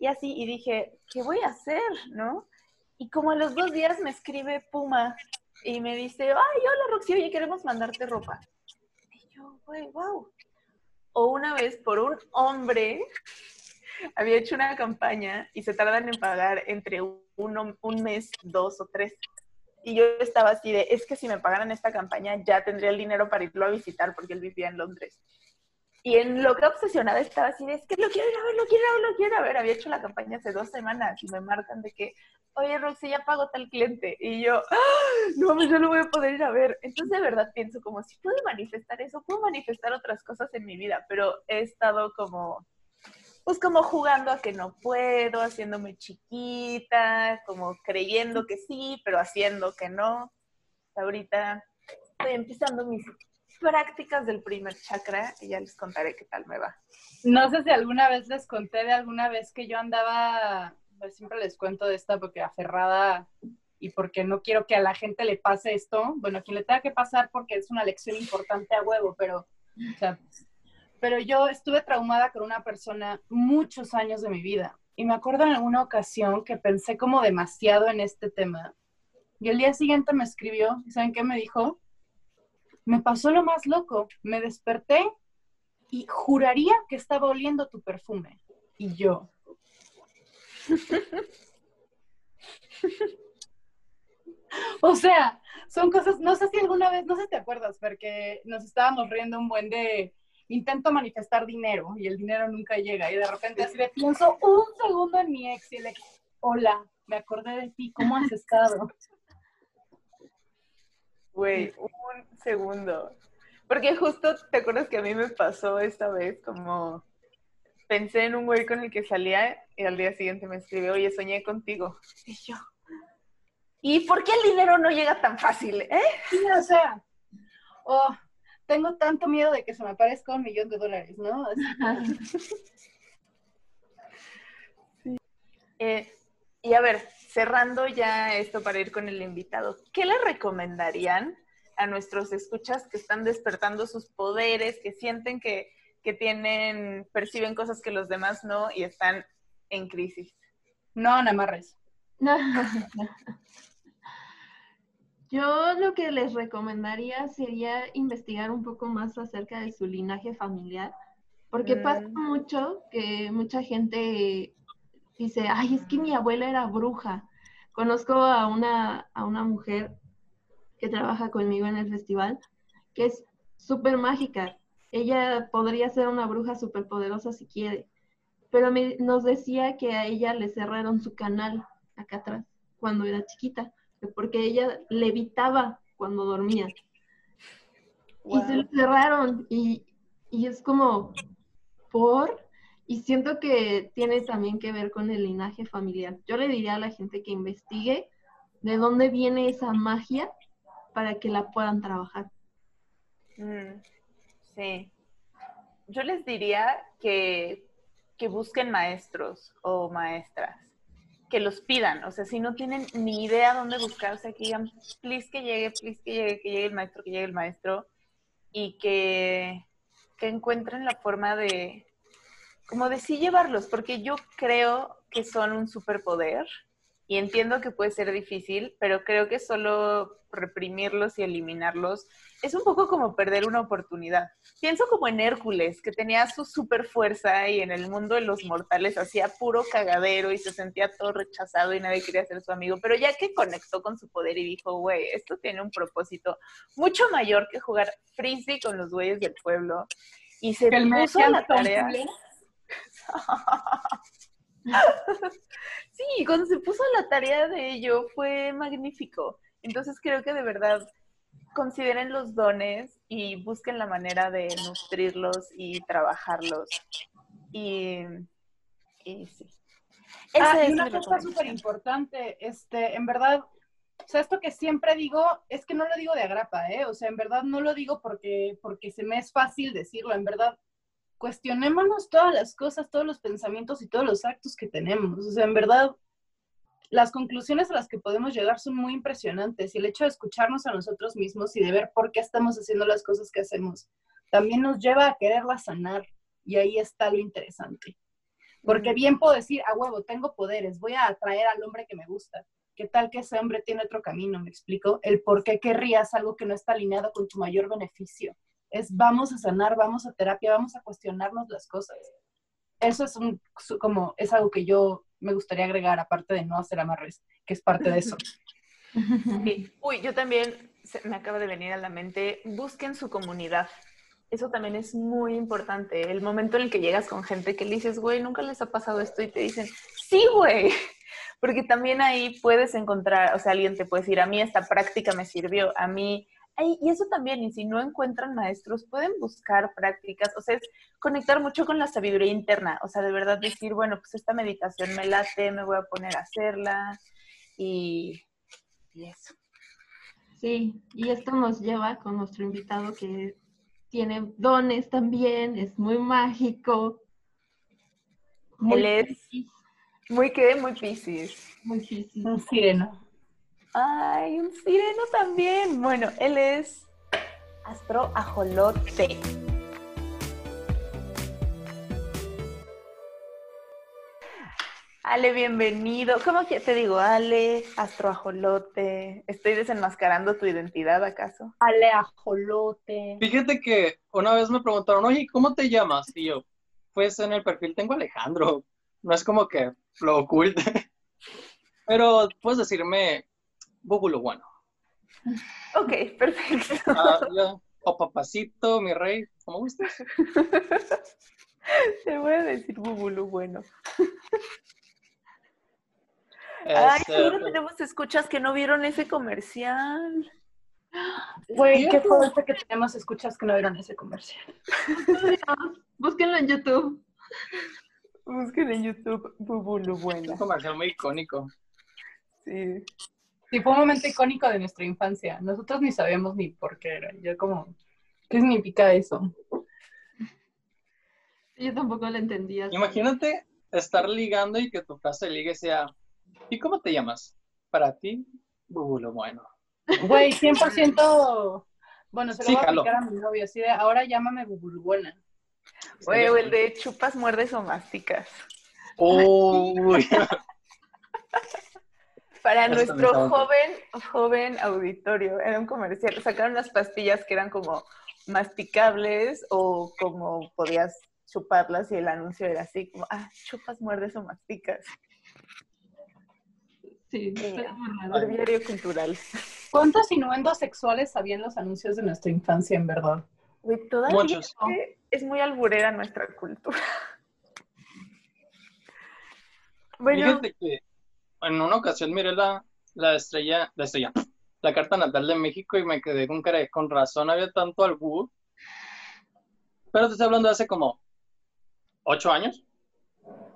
Y así, y dije, ¿qué voy a hacer? ¿No? Y como a los dos días me escribe Puma y me dice, ay, hola Roxy, oye, queremos mandarte ropa. Y yo, güey, wow. O una vez por un hombre había hecho una campaña y se tardan en pagar entre uno, un mes, dos o tres. Y yo estaba así de, es que si me pagaran esta campaña ya tendría el dinero para irlo a visitar porque él vivía en Londres. Y en lo que obsesionada estaba así de, es que lo quiero ir a ver, lo quiero ver, lo quiero ver. Había hecho la campaña hace dos semanas y me marcan de que, oye Roxy, ya pagó tal cliente. Y yo, ¡Ah! no mames, yo lo voy a poder ir a ver. Entonces de verdad pienso como, si puedo manifestar eso, puedo manifestar otras cosas en mi vida, pero he estado como pues como jugando a que no puedo, haciéndome chiquita, como creyendo que sí, pero haciendo que no. Ahorita estoy empezando mis prácticas del primer chakra y ya les contaré qué tal me va. No sé si alguna vez les conté de alguna vez que yo andaba, pues siempre les cuento de esta porque aferrada y porque no quiero que a la gente le pase esto. Bueno, a quien le tenga que pasar porque es una lección importante a huevo, pero, o sea, pero yo estuve traumada con una persona muchos años de mi vida. Y me acuerdo en alguna ocasión que pensé como demasiado en este tema. Y el día siguiente me escribió, ¿y saben qué me dijo? Me pasó lo más loco. Me desperté y juraría que estaba oliendo tu perfume. Y yo. o sea, son cosas, no sé si alguna vez, no sé si te acuerdas, porque nos estábamos riendo un buen de intento manifestar dinero y el dinero nunca llega y de repente así de pienso un segundo en mi ex y le hola, me acordé de ti, ¿cómo has estado? Güey, un segundo. Porque justo, ¿te acuerdas que a mí me pasó esta vez? Como pensé en un güey con el que salía y al día siguiente me escribió, oye, soñé contigo. Y yo, ¿y por qué el dinero no llega tan fácil, eh? Sí, o sea, oh, tengo tanto miedo de que se me aparezca un millón de dólares, ¿no? Así, Eh, y a ver, cerrando ya esto para ir con el invitado, ¿qué le recomendarían a nuestros escuchas que están despertando sus poderes, que sienten que, que tienen, perciben cosas que los demás no y están en crisis? no, no amarres. Yo lo que les recomendaría sería investigar un poco más acerca de su linaje familiar, porque Mm. pasa mucho que mucha gente dice, ay, es que mi abuela era bruja. Conozco a una, a una mujer que trabaja conmigo en el festival, que es súper mágica. Ella podría ser una bruja súper poderosa si quiere, pero me- nos decía que a ella le cerraron su canal acá atrás. cuando era chiquita, porque ella levitaba cuando dormía. Y se lo cerraron y, y es como, ¿por? Y siento que tiene también que ver con el linaje familiar. Yo le diría a la gente que investigue de dónde viene esa magia para que la puedan trabajar. Mm, sí. Yo les diría que, que busquen maestros o maestras, que los pidan. O sea, si no tienen ni idea dónde buscarse, que digan, please que llegue, please que llegue, que llegue el maestro, que llegue el maestro, y que, que encuentren la forma de, como de llevarlos, porque yo creo que son un superpoder y entiendo que puede ser difícil, pero creo que solo reprimirlos y eliminarlos es un poco como perder una oportunidad. Pienso como en Hércules, que tenía su super fuerza y en el mundo de los mortales hacía puro cagadero y se sentía todo rechazado y nadie quería ser su amigo, pero ya que conectó con su poder y dijo, güey, esto tiene un propósito mucho mayor que jugar frisbee con los güeyes del pueblo y se puso a la tarea. sí, cuando se puso la tarea de ello fue magnífico. Entonces creo que de verdad consideren los dones y busquen la manera de nutrirlos y trabajarlos. Y, y sí. Ah, y una cosa súper importante, este, en verdad, o sea, esto que siempre digo, es que no lo digo de agrapa, ¿eh? O sea, en verdad no lo digo porque, porque se me es fácil decirlo, en verdad, cuestionémonos todas las cosas, todos los pensamientos y todos los actos que tenemos. O sea, en verdad, las conclusiones a las que podemos llegar son muy impresionantes y el hecho de escucharnos a nosotros mismos y de ver por qué estamos haciendo las cosas que hacemos también nos lleva a quererlas sanar y ahí está lo interesante. Porque bien puedo decir, a huevo, tengo poderes, voy a atraer al hombre que me gusta. ¿Qué tal que ese hombre tiene otro camino? ¿Me explico? El por qué querrías algo que no está alineado con tu mayor beneficio. Es vamos a sanar, vamos a terapia, vamos a cuestionarnos las cosas. Eso es un, como, es algo que yo me gustaría agregar, aparte de no hacer amarres, que es parte de eso. Uy, yo también, me acaba de venir a la mente, busquen su comunidad. Eso también es muy importante. El momento en el que llegas con gente que le dices, güey, nunca les ha pasado esto y te dicen, sí, güey. Porque también ahí puedes encontrar, o sea, alguien te puede decir, a mí esta práctica me sirvió, a mí y eso también, y si no encuentran maestros, pueden buscar prácticas, o sea, es conectar mucho con la sabiduría interna, o sea, de verdad decir, bueno, pues esta meditación me late, me voy a poner a hacerla y, eso. Sí, y esto nos lleva con nuestro invitado que tiene dones también, es muy mágico. Muy Él es muy que muy piscis. Muy piscis. Un sireno. Ay, un sireno también. Bueno, él es Astro Ajolote. Ale, bienvenido. ¿Cómo que te digo? Ale, Astro Ajolote. ¿Estoy desenmascarando tu identidad acaso? Ale Ajolote. Fíjate que una vez me preguntaron, oye, ¿cómo te llamas? Y yo, pues en el perfil tengo Alejandro. No es como que lo oculte. Pero puedes decirme Búbulo bueno. Ok, perfecto. Ah, o papacito, mi rey, ¿cómo gustas? Te voy a decir Búbulo bueno. Ay, este, seguro tenemos escuchas que no vieron ese comercial. Güey, qué fuerte que tenemos escuchas que no vieron ese comercial. Búsquenlo en YouTube. Búsquenlo en YouTube, Búbulo bueno. Un comercial muy icónico. Sí. Sí, fue un momento icónico de nuestra infancia. Nosotros ni sabíamos ni por qué era. Yo como, ¿qué significa eso? Yo tampoco lo entendía. Imagínate estar ligando y que tu frase de ligue sea, ¿y cómo te llamas? Para ti, bubulo bueno. Güey, 100%, bueno, se lo voy a explicar a mi novio, así de, ahora llámame bubulo buena. Güey, o el de chupas, muerdes o masticas. Uy. Para nuestro joven, joven auditorio, era un comercial, sacaron unas pastillas que eran como masticables o como podías chuparlas y el anuncio era así, como, ah, chupas, muerdes o masticas. Sí, el diario cultural. ¿Cuántos inuendos sexuales había en los anuncios de nuestra infancia, en verdad? Muchos. Es muy alburera nuestra cultura. Bueno, Fíjate que en una ocasión miré la, la estrella, la estrella, la carta natal de México y me quedé con cara con razón, había tanto albur. Pero te estoy hablando de hace como ocho años.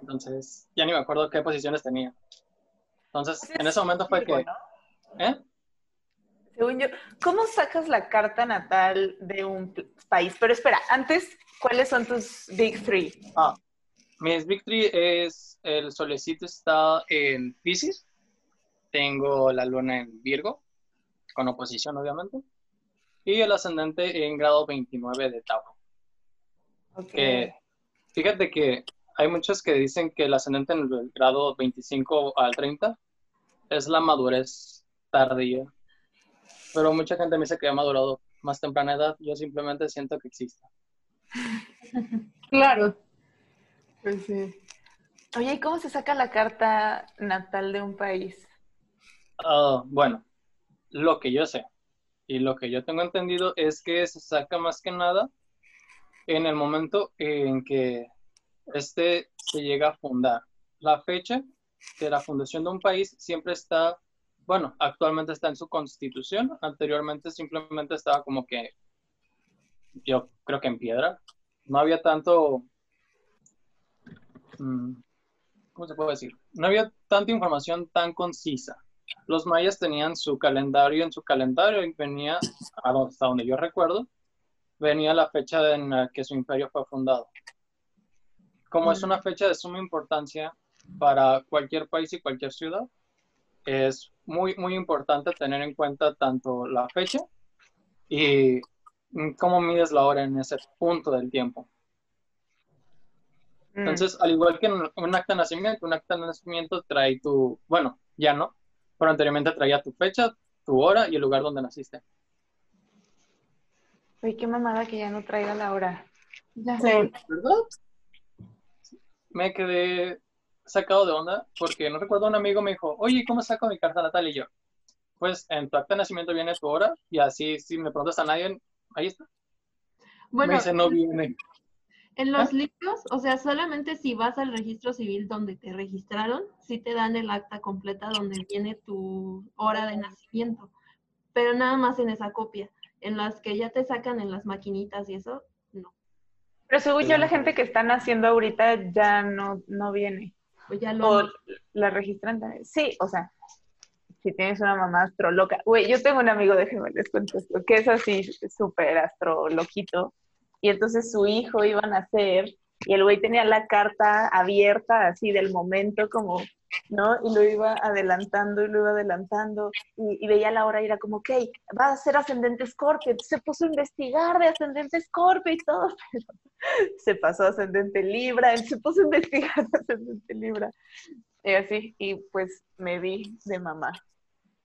Entonces, ya ni me acuerdo qué posiciones tenía. Entonces, en ese momento fue que... ¿Eh? Según yo, ¿cómo sacas la carta natal de un país? Pero espera, antes, ¿cuáles son tus big three? Ah, mis Big Three es el solecito está en Pisces, tengo la luna en Virgo, con oposición obviamente, y el ascendente en grado 29 de Tauro. Ok. Que, fíjate que hay muchos que dicen que el ascendente en el grado 25 al 30 es la madurez tardía, pero mucha gente me dice que ha madurado más temprana edad, yo simplemente siento que existe. Claro. Pues sí. Oye, ¿y cómo se saca la carta natal de un país? Ah, bueno, lo que yo sé y lo que yo tengo entendido es que se saca más que nada en el momento en que este se llega a fundar. La fecha de la fundación de un país siempre está, bueno, actualmente está en su constitución, anteriormente simplemente estaba como que, yo creo que en piedra. No había tanto, ¿cómo se puede decir? No había tanta información tan concisa los mayas tenían su calendario en su calendario y venía, hasta donde yo recuerdo, venía la fecha en la que su imperio fue fundado. Como es una fecha de suma importancia para cualquier país y cualquier ciudad, es muy, muy importante tener en cuenta tanto la fecha y mm, cómo mides la hora en ese punto del tiempo. Mm, Entonces, al igual que en un acta de nacimiento, un acta de nacimiento trae tu, bueno, ya no, pero anteriormente traía tu fecha, tu hora y el lugar donde naciste. Oye, qué mamada que ya no traiga la hora. Ya Sí. sé. ¿Verdad? Me quedé sacado de onda porque no recuerdo un amigo me dijo, oye, ¿cómo saco mi carta natal? Y yo, pues en tu acta de nacimiento viene tu hora y así si me preguntas a nadie, ahí está. Bueno, me dice, no viene. En los libros, o sea, solamente si vas al registro civil donde te registraron, sí te dan el acta completa donde viene tu hora de nacimiento, pero nada más en esa copia. En las que ya te sacan en las maquinitas y eso, no. Pero según yo, la gente que están haciendo ahorita ya no, no viene. Pues ya lo O la registran también. Sí, o sea, si tienes una mamá astroloca. Güey, yo tengo un amigo, déjenme les cuento esto, que es así súper astroloquito. Y entonces su hijo iba a nacer y el güey tenía la carta abierta así del momento como, ¿no? Y lo iba adelantando y lo iba adelantando y, veía la hora y era como, ok, va a ser ascendente Scorpio. Entonces se puso a investigar de ascendente Scorpio y todo, pero se pasó ascendente Libra, se puso a investigar de ascendente Libra. Y así, y pues me vi de mamá.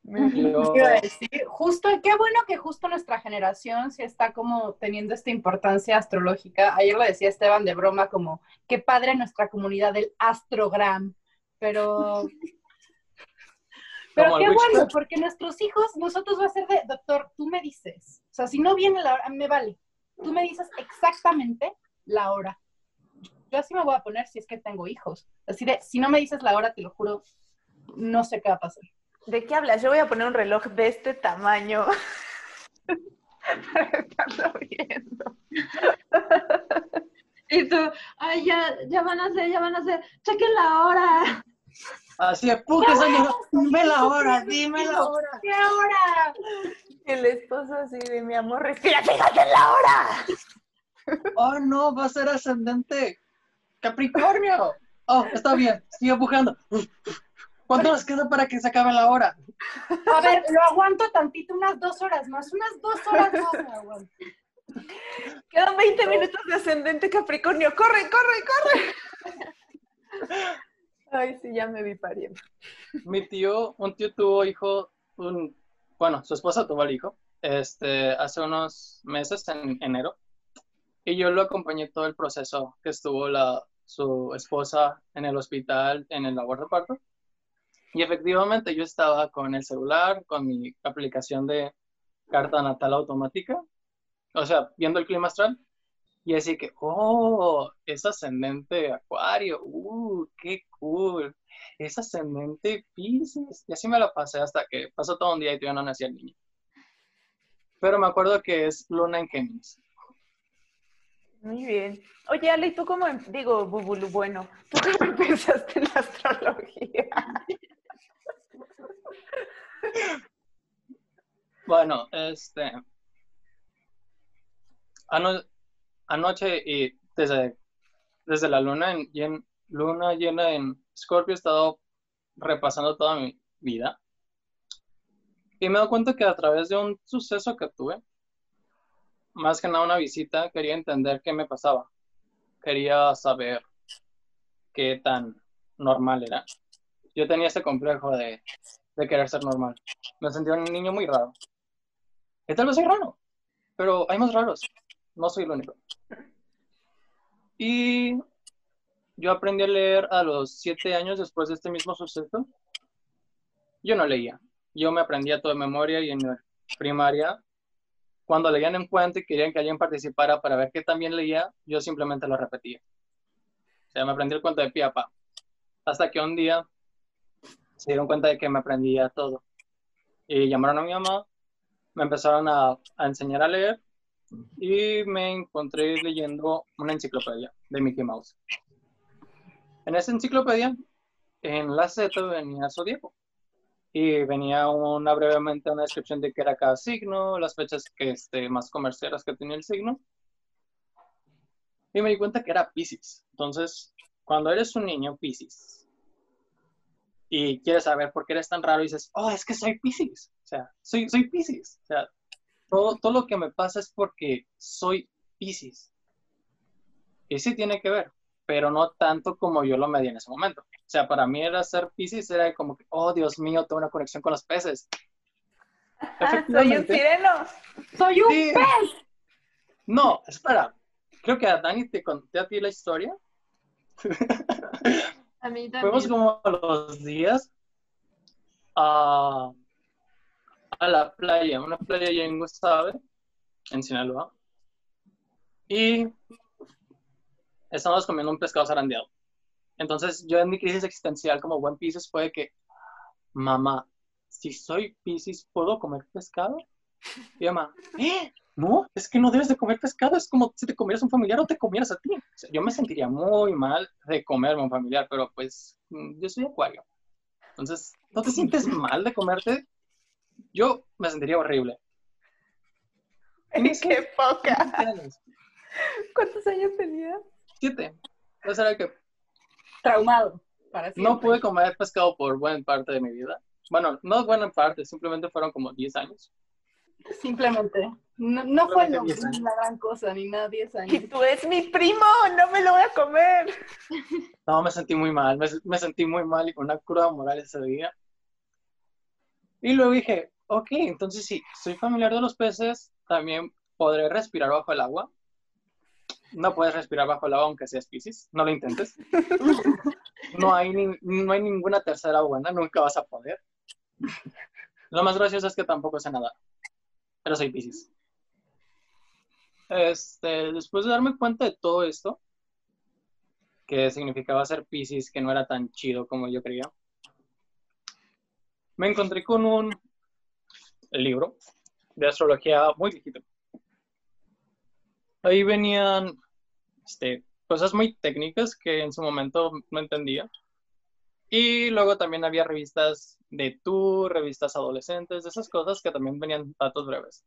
Me vi. Yo- Iba a decir, justo, qué bueno que justo nuestra generación sí está como teniendo esta importancia astrológica. Ayer lo decía Esteban de broma, como qué padre nuestra comunidad del astrogram. Pero, pero qué bueno, porque nuestros hijos, nosotros va a ser de, doctor, tú me dices. O sea, si no viene la hora, me vale. Tú me dices exactamente la hora. Yo así me voy a poner si es que tengo hijos. Así de, si no me dices la hora, te lo juro, no sé qué va a pasar. ¿De qué hablas? Yo voy a poner un reloj de este tamaño para estarlo viendo. Y tú, ay, ya, ya van a hacer, ya van a hacer, chequen la hora. Así de, puta, dime la hora, dime la hora. ¿Qué hora? El esposo así de mi amor, respira, fíjate en la hora. Oh, no, va a ser ascendente Capricornio. Oh, está bien, sigue empujando. ¿Cuánto nos queda para que se acabe la hora? A ver, lo aguanto tantito, unas dos horas más, unas dos horas más me aguanto. Quedan 20 minutos de ascendente Capricornio. ¡Corre, corre, corre! Ay, sí, ya me vi pariendo. Mi tío, un tío tuvo hijo, un, bueno, su esposa tuvo el hijo, este, hace unos meses, en enero, y yo lo acompañé todo el proceso que estuvo la, su esposa en el hospital, en el labor de parto. Y efectivamente yo estaba con el celular, con mi aplicación de carta natal automática, o sea, viendo el clima astral, y así que, oh, es ascendente acuario, uh, qué cool. es ascendente Pisces. Y así me la pasé hasta que pasó todo un día y todavía no nacía el niño. Pero me acuerdo que es Luna en Géminis. Muy bien. Oye, Ale, ¿y tú cómo, em- digo, Bubulu, bueno, ¿tú cómo empezaste en la astrología? Bueno, este. ano- anoche y desde, desde la luna luna llena en Scorpio he estado repasando toda mi vida. Y me he dado cuenta que a través de un suceso que tuve, más que nada una visita, quería entender qué me pasaba. Quería saber qué tan normal era. Yo tenía ese complejo de, de querer ser normal. Me sentía un niño muy raro. Y tal vez soy raro, pero hay más raros. No soy el único. Y yo aprendí a leer a los siete años después de este mismo suceso. Yo no leía. Yo me aprendía todo de memoria y en primaria, cuando leían en cuenta y querían que alguien participara para ver qué también leía, yo simplemente lo repetía. O sea, me aprendí el cuento de pie a pa. Hasta que un día se dieron cuenta de que me aprendía todo. Y llamaron a mi mamá, me empezaron a, a enseñar a leer y me encontré leyendo una enciclopedia de Mickey Mouse. En esa enciclopedia, en la Z venía Zodíaco. Y venía una brevemente una descripción de qué era cada signo, las fechas que, este, más comerciales que tenía el signo. Y me di cuenta que era Pisces. Entonces, cuando eres un niño Pisces y quieres saber por qué eres tan raro, dices, oh, es que soy Pisces. O sea, soy, soy Pisces. O sea, todo, todo lo que me pasa es porque soy Pisces. Y sí tiene que ver, pero no tanto como yo lo medí en ese momento. O sea, para mí era ser Pisces, era como que, oh, Dios mío, tengo una conexión con los peces. Ah, soy un sireno. Soy un Sí. pez. No, espera. Creo que a Dani te conté a ti la historia. A mí Fuimos como a los días a, a la playa, una playa allá en Guasave, en Sinaloa. Y estábamos comiendo un pescado zarandeado. Entonces yo en mi crisis existencial como buen Pisces fue de que, mamá, si soy Pisces, ¿puedo comer pescado? Y mamá, ¿eh? No, es que no debes de comer pescado, es como si te comieras un familiar o te comieras a ti. O sea, yo me sentiría muy mal de comerme un familiar, pero pues mm, yo soy acuario. Entonces, ¿no te sientes mal de comerte? Yo me sentiría horrible. ¡Qué poca! ¿Cuántos años tenías? Siete. Entonces era que Traumado. Para siempre. no pude comer pescado por buena parte de mi vida. Bueno, no buena parte, simplemente fueron como 10 años. Simplemente. No, no fue lo- Simplemente 10 años. la gran cosa, ni nada, 10 Y años. tú es mi primo, no me lo voy a comer. No, me sentí muy mal, me, me sentí muy mal y con una cruda moral ese día. Y luego dije, ok, entonces sí, soy familiar de los peces, también podré respirar bajo el agua. No puedes respirar bajo el agua aunque seas Piscis, no lo intentes. No hay, ni- no hay ninguna tercera buena, nunca vas a poder. Lo más gracioso es que tampoco sé nadar, pero soy Piscis. Este, después de darme cuenta de todo esto, que significaba ser Piscis, que no era tan chido como yo creía, me encontré con un libro de astrología muy viejito. Ahí venían este, cosas muy técnicas que en su momento no entendía. Y luego también había revistas de tour, revistas adolescentes, de esas cosas que también venían datos breves.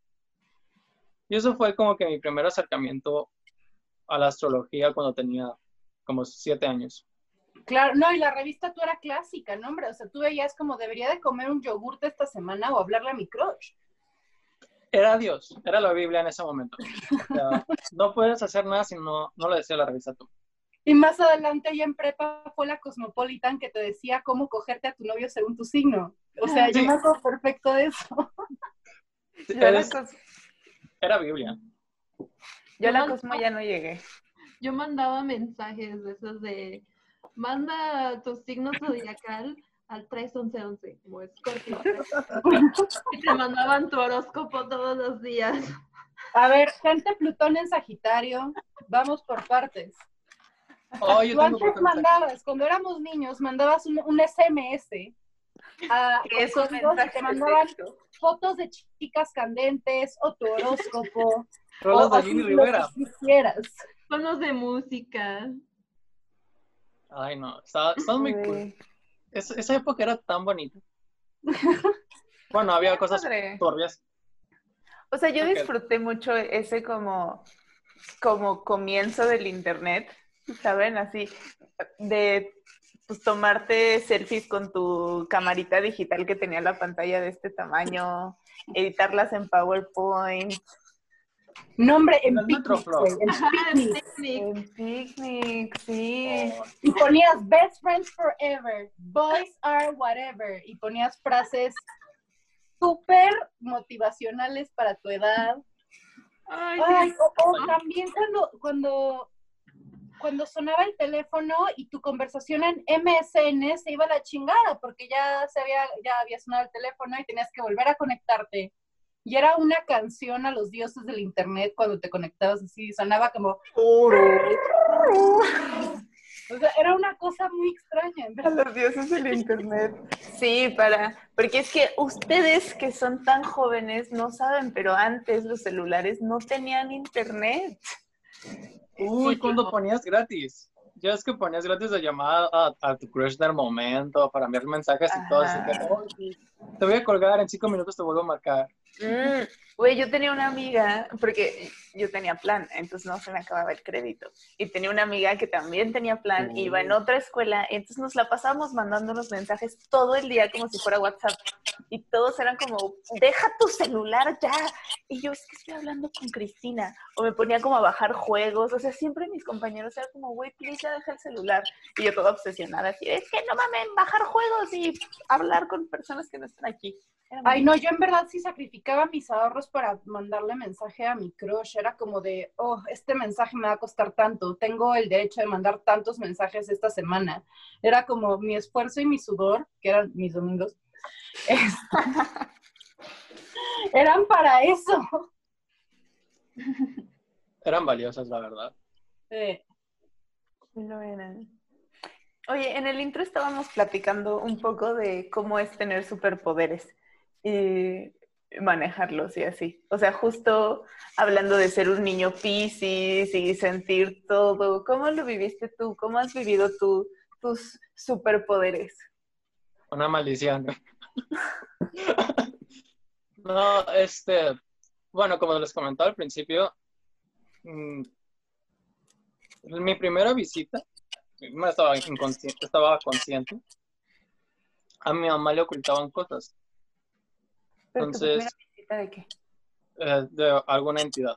Y eso fue como que mi primer acercamiento a la astrología cuando tenía como siete años. Claro, no, y la revista tú era clásica, ¿no, hombre? O sea, tú veías como debería de comer un yogurte esta semana o hablarle a mi crush. Era Dios, era la Biblia en ese momento. O sea, no puedes hacer nada si no, no lo decía la revista tú. Y más adelante, ya en prepa, fue la Cosmopolitan que te decía cómo cogerte a tu novio según tu signo. O sea, yo Sí. me acuerdo perfecto de eso. Yo a la, Es- cos- era Biblia. yo a la Cosmo ya no llegué. Yo mandaba mensajes de esos de manda tu signo zodiacal al 3111, como Scorpio. y te mandaban tu horóscopo todos los días. A ver, gente Plutón en Sagitario, vamos por partes. Oh, yo Tú tengo antes mandabas, cuando éramos niños, mandabas un, un SMS a Que es con un códigos y mensaje te mandaban fotos de chicas candentes o tu horóscopo. Rolas o de Rivera. que quisieras. Tonos de música. Ay, no, está muy cool. Es- esa época era tan bonita. Bueno, había qué cosas padre. turbias. O sea, yo disfruté mucho ese como, como comienzo del internet, ¿saben? Así, de pues, tomarte selfies con tu camarita digital que tenía la pantalla de este tamaño, editarlas en PowerPoint, Nombre en picnic, en Ajá, picnic. en picnic, sí. Y ponías best friends forever, boys are whatever. Y ponías frases súper motivacionales para tu edad. Ay, Ay, o, o también cuando, cuando, cuando sonaba el teléfono y tu conversación en MSN se iba a la chingada porque ya se había, ya había sonado el teléfono y tenías que volver a conectarte. Y era una canción a los dioses del internet cuando te conectabas así, sonaba como o sea, era una cosa muy extraña, A los dioses del internet. Sí, para, porque es que ustedes que son tan jóvenes no saben, pero antes los celulares no tenían internet. Uy, Sí, cuando ponías gratis. Ya es que ponías gratis de llamada a, a tu crush del momento para enviar mensajes y todo eso. Ajá. que, "Oh, sí, Te voy a colgar, en cinco minutos te vuelvo a marcar. Mm, Güey, yo tenía una amiga, porque yo tenía plan, entonces no se me acababa el crédito. Y tenía una amiga que también tenía plan, iba en otra escuela, entonces nos la pasábamos mandándonos mensajes todo el día como si fuera WhatsApp. Y todos eran como, deja tu celular ya. Y yo, es que estoy hablando con Cristina. O me ponía como a bajar juegos. O sea, siempre mis compañeros eran como, güey, please, ya deja el celular. Y yo toda obsesionada, así, es que no mames, bajar juegos y hablar con personas que no están aquí. Ay, no, yo en verdad sí sacrificaba mis ahorros para mandarle mensaje a mi crush. Era como de, oh, este mensaje me va a costar tanto. Tengo el derecho de mandar tantos mensajes esta semana. Era como mi esfuerzo y mi sudor, que eran mis domingos, es- eran para eso. Eran valiosas, la verdad. Eh, Lo eran. Oye, en el intro estábamos platicando un poco de cómo es tener superpoderes y manejarlos y así. O sea, justo hablando de ser un niño piscis y sentir todo. ¿Cómo lo viviste tú? ¿Cómo has vivido tú tus superpoderes? Una maldición. No, este, bueno, como les comentaba al principio, mm, mi primera visita, estaba inconsciente, estaba consciente, a mi mamá le ocultaban cosas Tu Entonces- primera visita de qué? eh, de alguna entidad.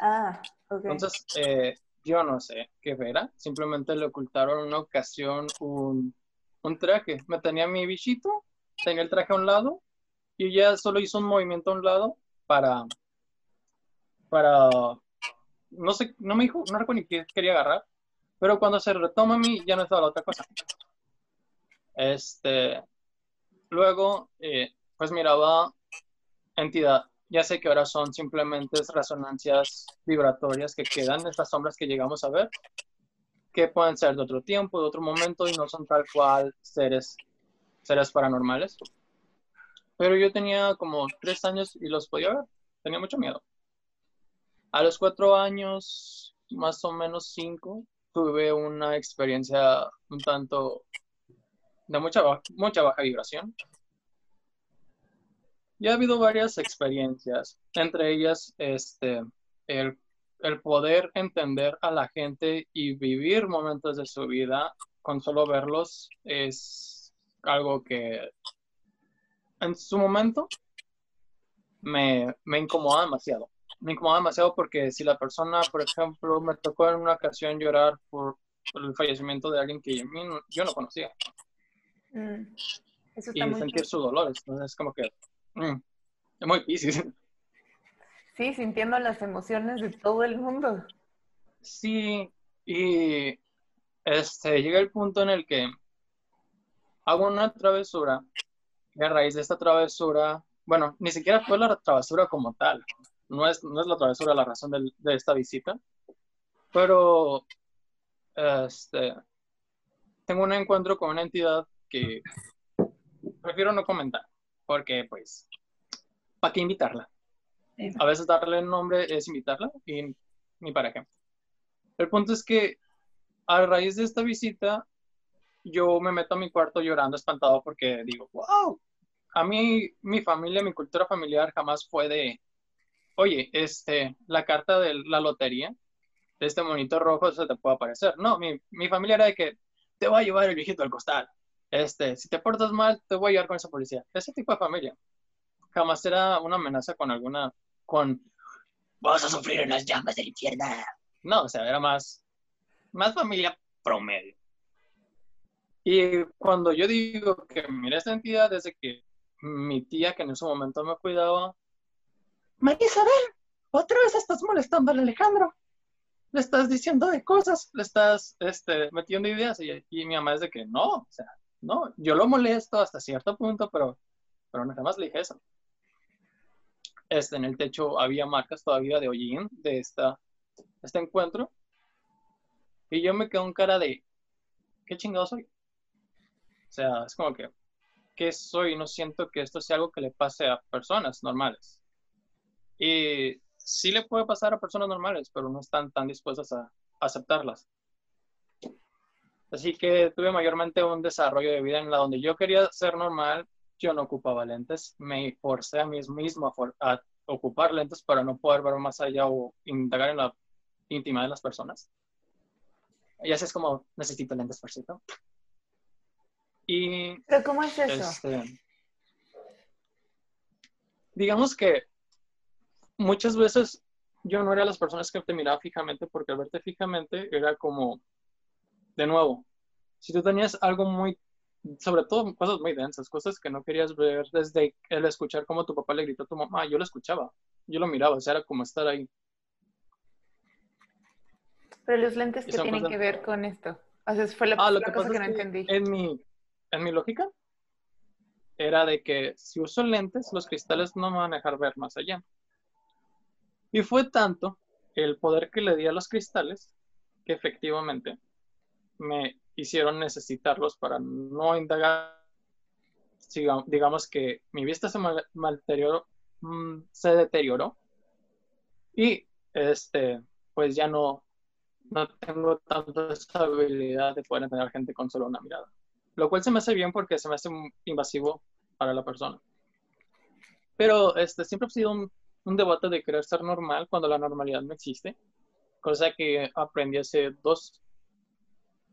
Ah, ok. Entonces, eh, yo no sé qué era, simplemente le ocultaron en una ocasión un, un traje. Me tenía mi bichito, tenía el traje a un lado y ella solo hizo un movimiento a un lado para, para, no sé, no me dijo, no recuerdo ni qué quería agarrar, pero cuando se retoma a mí ya no estaba la otra cosa. Este, luego, eh, pues miraba entidad. Ya sé que ahora son simplemente resonancias vibratorias que quedan, estas sombras que llegamos a ver, que pueden ser de otro tiempo, de otro momento y no son tal cual seres, seres paranormales. Pero yo tenía como tres años y los podía ver, tenía mucho miedo. A los cuatro años, más o menos cinco, tuve una experiencia un tanto de mucha, mucha baja vibración. Y ha habido varias experiencias, entre ellas este, el, el poder entender a la gente y vivir momentos de su vida con solo verlos es algo que en su momento me, me incomoda demasiado. Me incomoda demasiado porque si la persona, por ejemplo, me tocó en una ocasión llorar por, por el fallecimiento de alguien que no- yo no conocía Mm, Eso y muy sentir sus dolores. Entonces es como que mm, es muy difícil. Sí, sintiendo las emociones de todo el mundo. Sí, y este, llega el punto en el que hago una travesura y a raíz de esta travesura, bueno, ni siquiera fue la travesura como tal, no es, no es la travesura la razón del- de esta visita, pero este, tengo un encuentro con una entidad que prefiero no comentar, porque pues, ¿para qué invitarla? A veces darle el nombre es invitarla y ni para qué. El punto es que a raíz de esta visita, yo me meto a mi cuarto llorando espantado porque digo, wow, a mí, mi familia, mi cultura familiar jamás fue de, oye, este, la carta de la lotería, de este monito rojo, se te puede aparecer. No, mi, mi familia era de que te va a llevar el viejito al costal. Este, si te portas mal, te voy a llevar con esa policía. Ese tipo de familia. Jamás era una amenaza con alguna, con, vas a sufrir en las llamas del infierno. No, o sea, era más, más familia promedio. Y cuando yo digo que mira esta entidad, desde que mi tía, que en ese momento me cuidaba, María Isabel, otra vez estás molestando al Alejandro. Le estás diciendo de cosas, le estás este, metiendo ideas. Y, y, mi mamá es de que no, o sea, no, yo lo molesto hasta cierto punto, pero, pero nada más le eso. Este, en el techo había marcas todavía de hollín de esta, este encuentro. Y yo me quedo en cara de, ¿qué chingado soy? O sea, es como que, ¿qué soy? No siento que esto sea algo que le pase a personas normales. Y sí le puede pasar a personas normales, pero no están tan dispuestas a aceptarlas. Así que tuve mayormente un desarrollo de vida en la donde yo quería ser normal, yo no ocupaba lentes, me forcé a mí mismo a, a ocupar lentes para no poder ver más allá o indagar en la intimidad de las personas. Y así es como necesito lentes, por cierto. Y, ¿Pero cómo es eso? Este, digamos que muchas veces yo no era las personas que te miraba fijamente porque al verte fijamente era como, de nuevo, si tú tenías algo muy, sobre todo cosas muy densas, cosas que no querías ver desde el escuchar como tu papá le gritó a tu mamá, yo lo escuchaba, yo lo miraba, o sea, era como estar ahí. Pero los lentes, ¿qué tienen que ver con esto? O sea, fue la, ah, lo que cosa que no es que entendí. En mi, en mi lógica era de que si uso lentes, los cristales no me van a dejar ver más allá. Y fue tanto el poder que le di a los cristales que efectivamente me hicieron necesitarlos para no indagar. Digamos que mi vista se, mm, se deterioró y este, pues ya no, no tengo tanta habilidad de poder entender gente con solo una mirada. Lo cual se me hace bien porque se me hace invasivo para la persona. Pero este, siempre ha sido un debate de querer ser normal cuando la normalidad no existe, cosa que aprendí hace dos,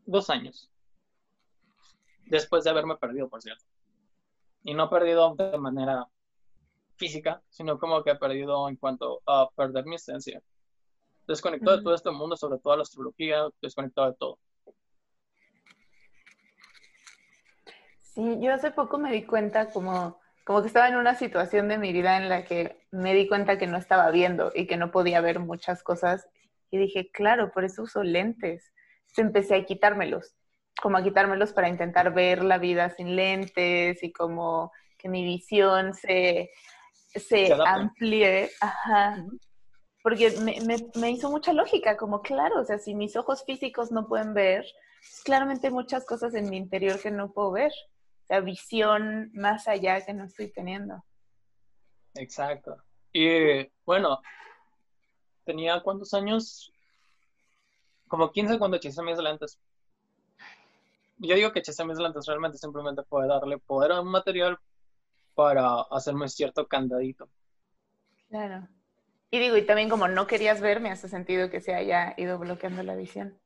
dos años, después de haberme perdido, por cierto. Y no perdido de manera física, sino como que he perdido en cuanto a perder mi esencia. Desconectado de todo este mundo, sobre todo la astrología, desconectado de todo. Sí, yo hace poco me di cuenta como, como que estaba en una situación de mi vida en la que me di cuenta que no estaba viendo y que no podía ver muchas cosas. Y dije, claro, por eso uso lentes. Empecé a quitármelos, como a quitármelos para intentar ver la vida sin lentes y como que mi visión se, se amplíe. Ajá. Porque me, me, me hizo mucha lógica, como claro, o sea, si mis ojos físicos no pueden ver, claramente hay muchas cosas en mi interior que no puedo ver. O sea, visión más allá que no estoy teniendo. Exacto. Y bueno, tenía cuántos años? Como 15 cuando hechicé mis lentes. Yo digo que hechicé mis lentes realmente simplemente fue darle poder a un material para hacerme cierto candadito. Claro. Y digo, y también como no querías ver, me hace sentido que se haya ido bloqueando la visión.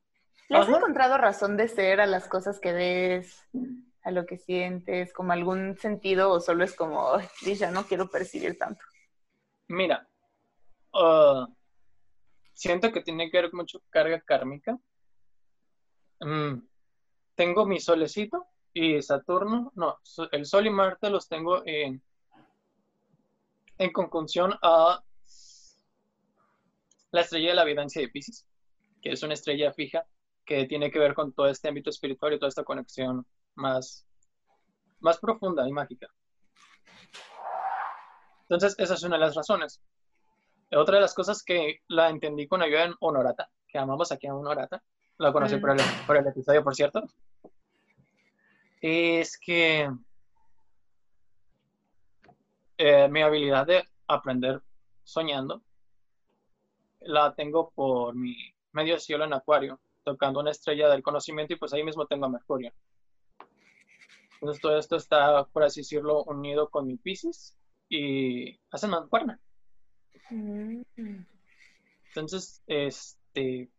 ¿Le has Ajá. encontrado razón de ser a las cosas que ves, a lo que sientes, como algún sentido o solo es como, "Ay, ya no quiero percibir tanto? Mira, ah, siento que tiene que ver mucho carga kármica. Mm, tengo mi solecito y Saturno, no, el Sol y Marte los tengo en, en conjunción a la estrella de la evidencia de Pisces, que es una estrella fija que tiene que ver con todo este ámbito espiritual y toda esta conexión más, más profunda y mágica. Entonces, esa es una de las razones. Otra de las cosas que la entendí con ayuda en Honorata, que amamos aquí a Honorata, Lo conocí Mm. por, el, por el episodio, por cierto. Es que eh, mi habilidad de aprender soñando la tengo por mi medio cielo en Acuario, tocando una estrella del conocimiento y pues ahí mismo tengo a Mercurio. Entonces todo esto está, por así decirlo, unido con mi Pisces y hacen mancuerna. Entonces, este,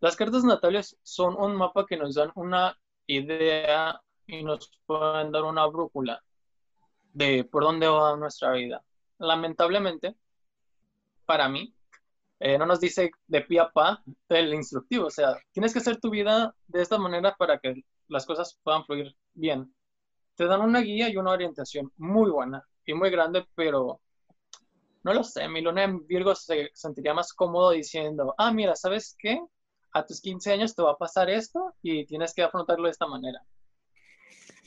las cartas natales son un mapa que nos dan una idea y nos pueden dar una brújula de por dónde va nuestra vida. Lamentablemente, para mí, eh, no nos dice de pie a pa el instructivo. O sea, tienes que hacer tu vida de esta manera para que las cosas puedan fluir bien. Te dan una guía y una orientación muy buena y muy grande, pero no lo sé, mi luna en Virgo se sentiría más cómodo diciendo, ah, mira, ¿sabes qué? A tus 15 años te va a pasar esto y tienes que afrontarlo de esta manera.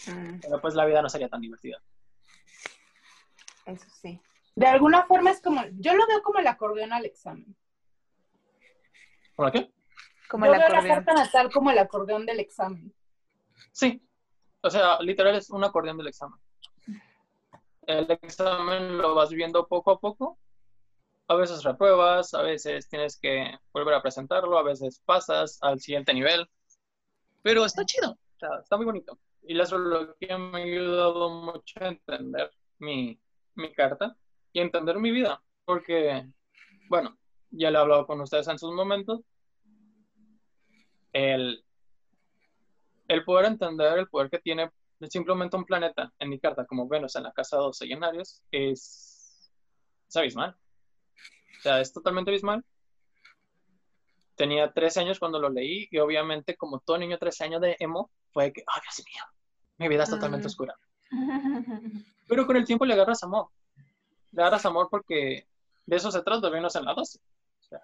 Mm, Pero pues la vida no sería tan divertida. Eso sí. De alguna forma es como, yo lo veo como el acordeón al examen. ¿Por qué? Como yo el veo la acordeón. carta natal como el acordeón del examen. Sí. O sea, literal es un acordeón del examen. El examen lo vas viendo poco a poco. A veces repruebas, a veces tienes que volver a presentarlo, a veces pasas al siguiente nivel. Pero está chido, está muy bonito. Y la astrología me ha ayudado mucho a entender mi, mi carta y entender mi vida. Porque, bueno, ya le he hablado con ustedes en sus momentos. El, el poder entender el poder que tiene simplemente un planeta en mi carta, como Venus en la casa 12 y en Aries, es, es abismal. O sea, es totalmente abismal. Tenía 13 años cuando lo leí y obviamente como todo niño de 13 años de emo, fue que, ay, Dios mío, mi vida es totalmente oscura. Pero con el tiempo le agarras amor. Le agarras amor porque de eso se trata Venus en la 12. O sea,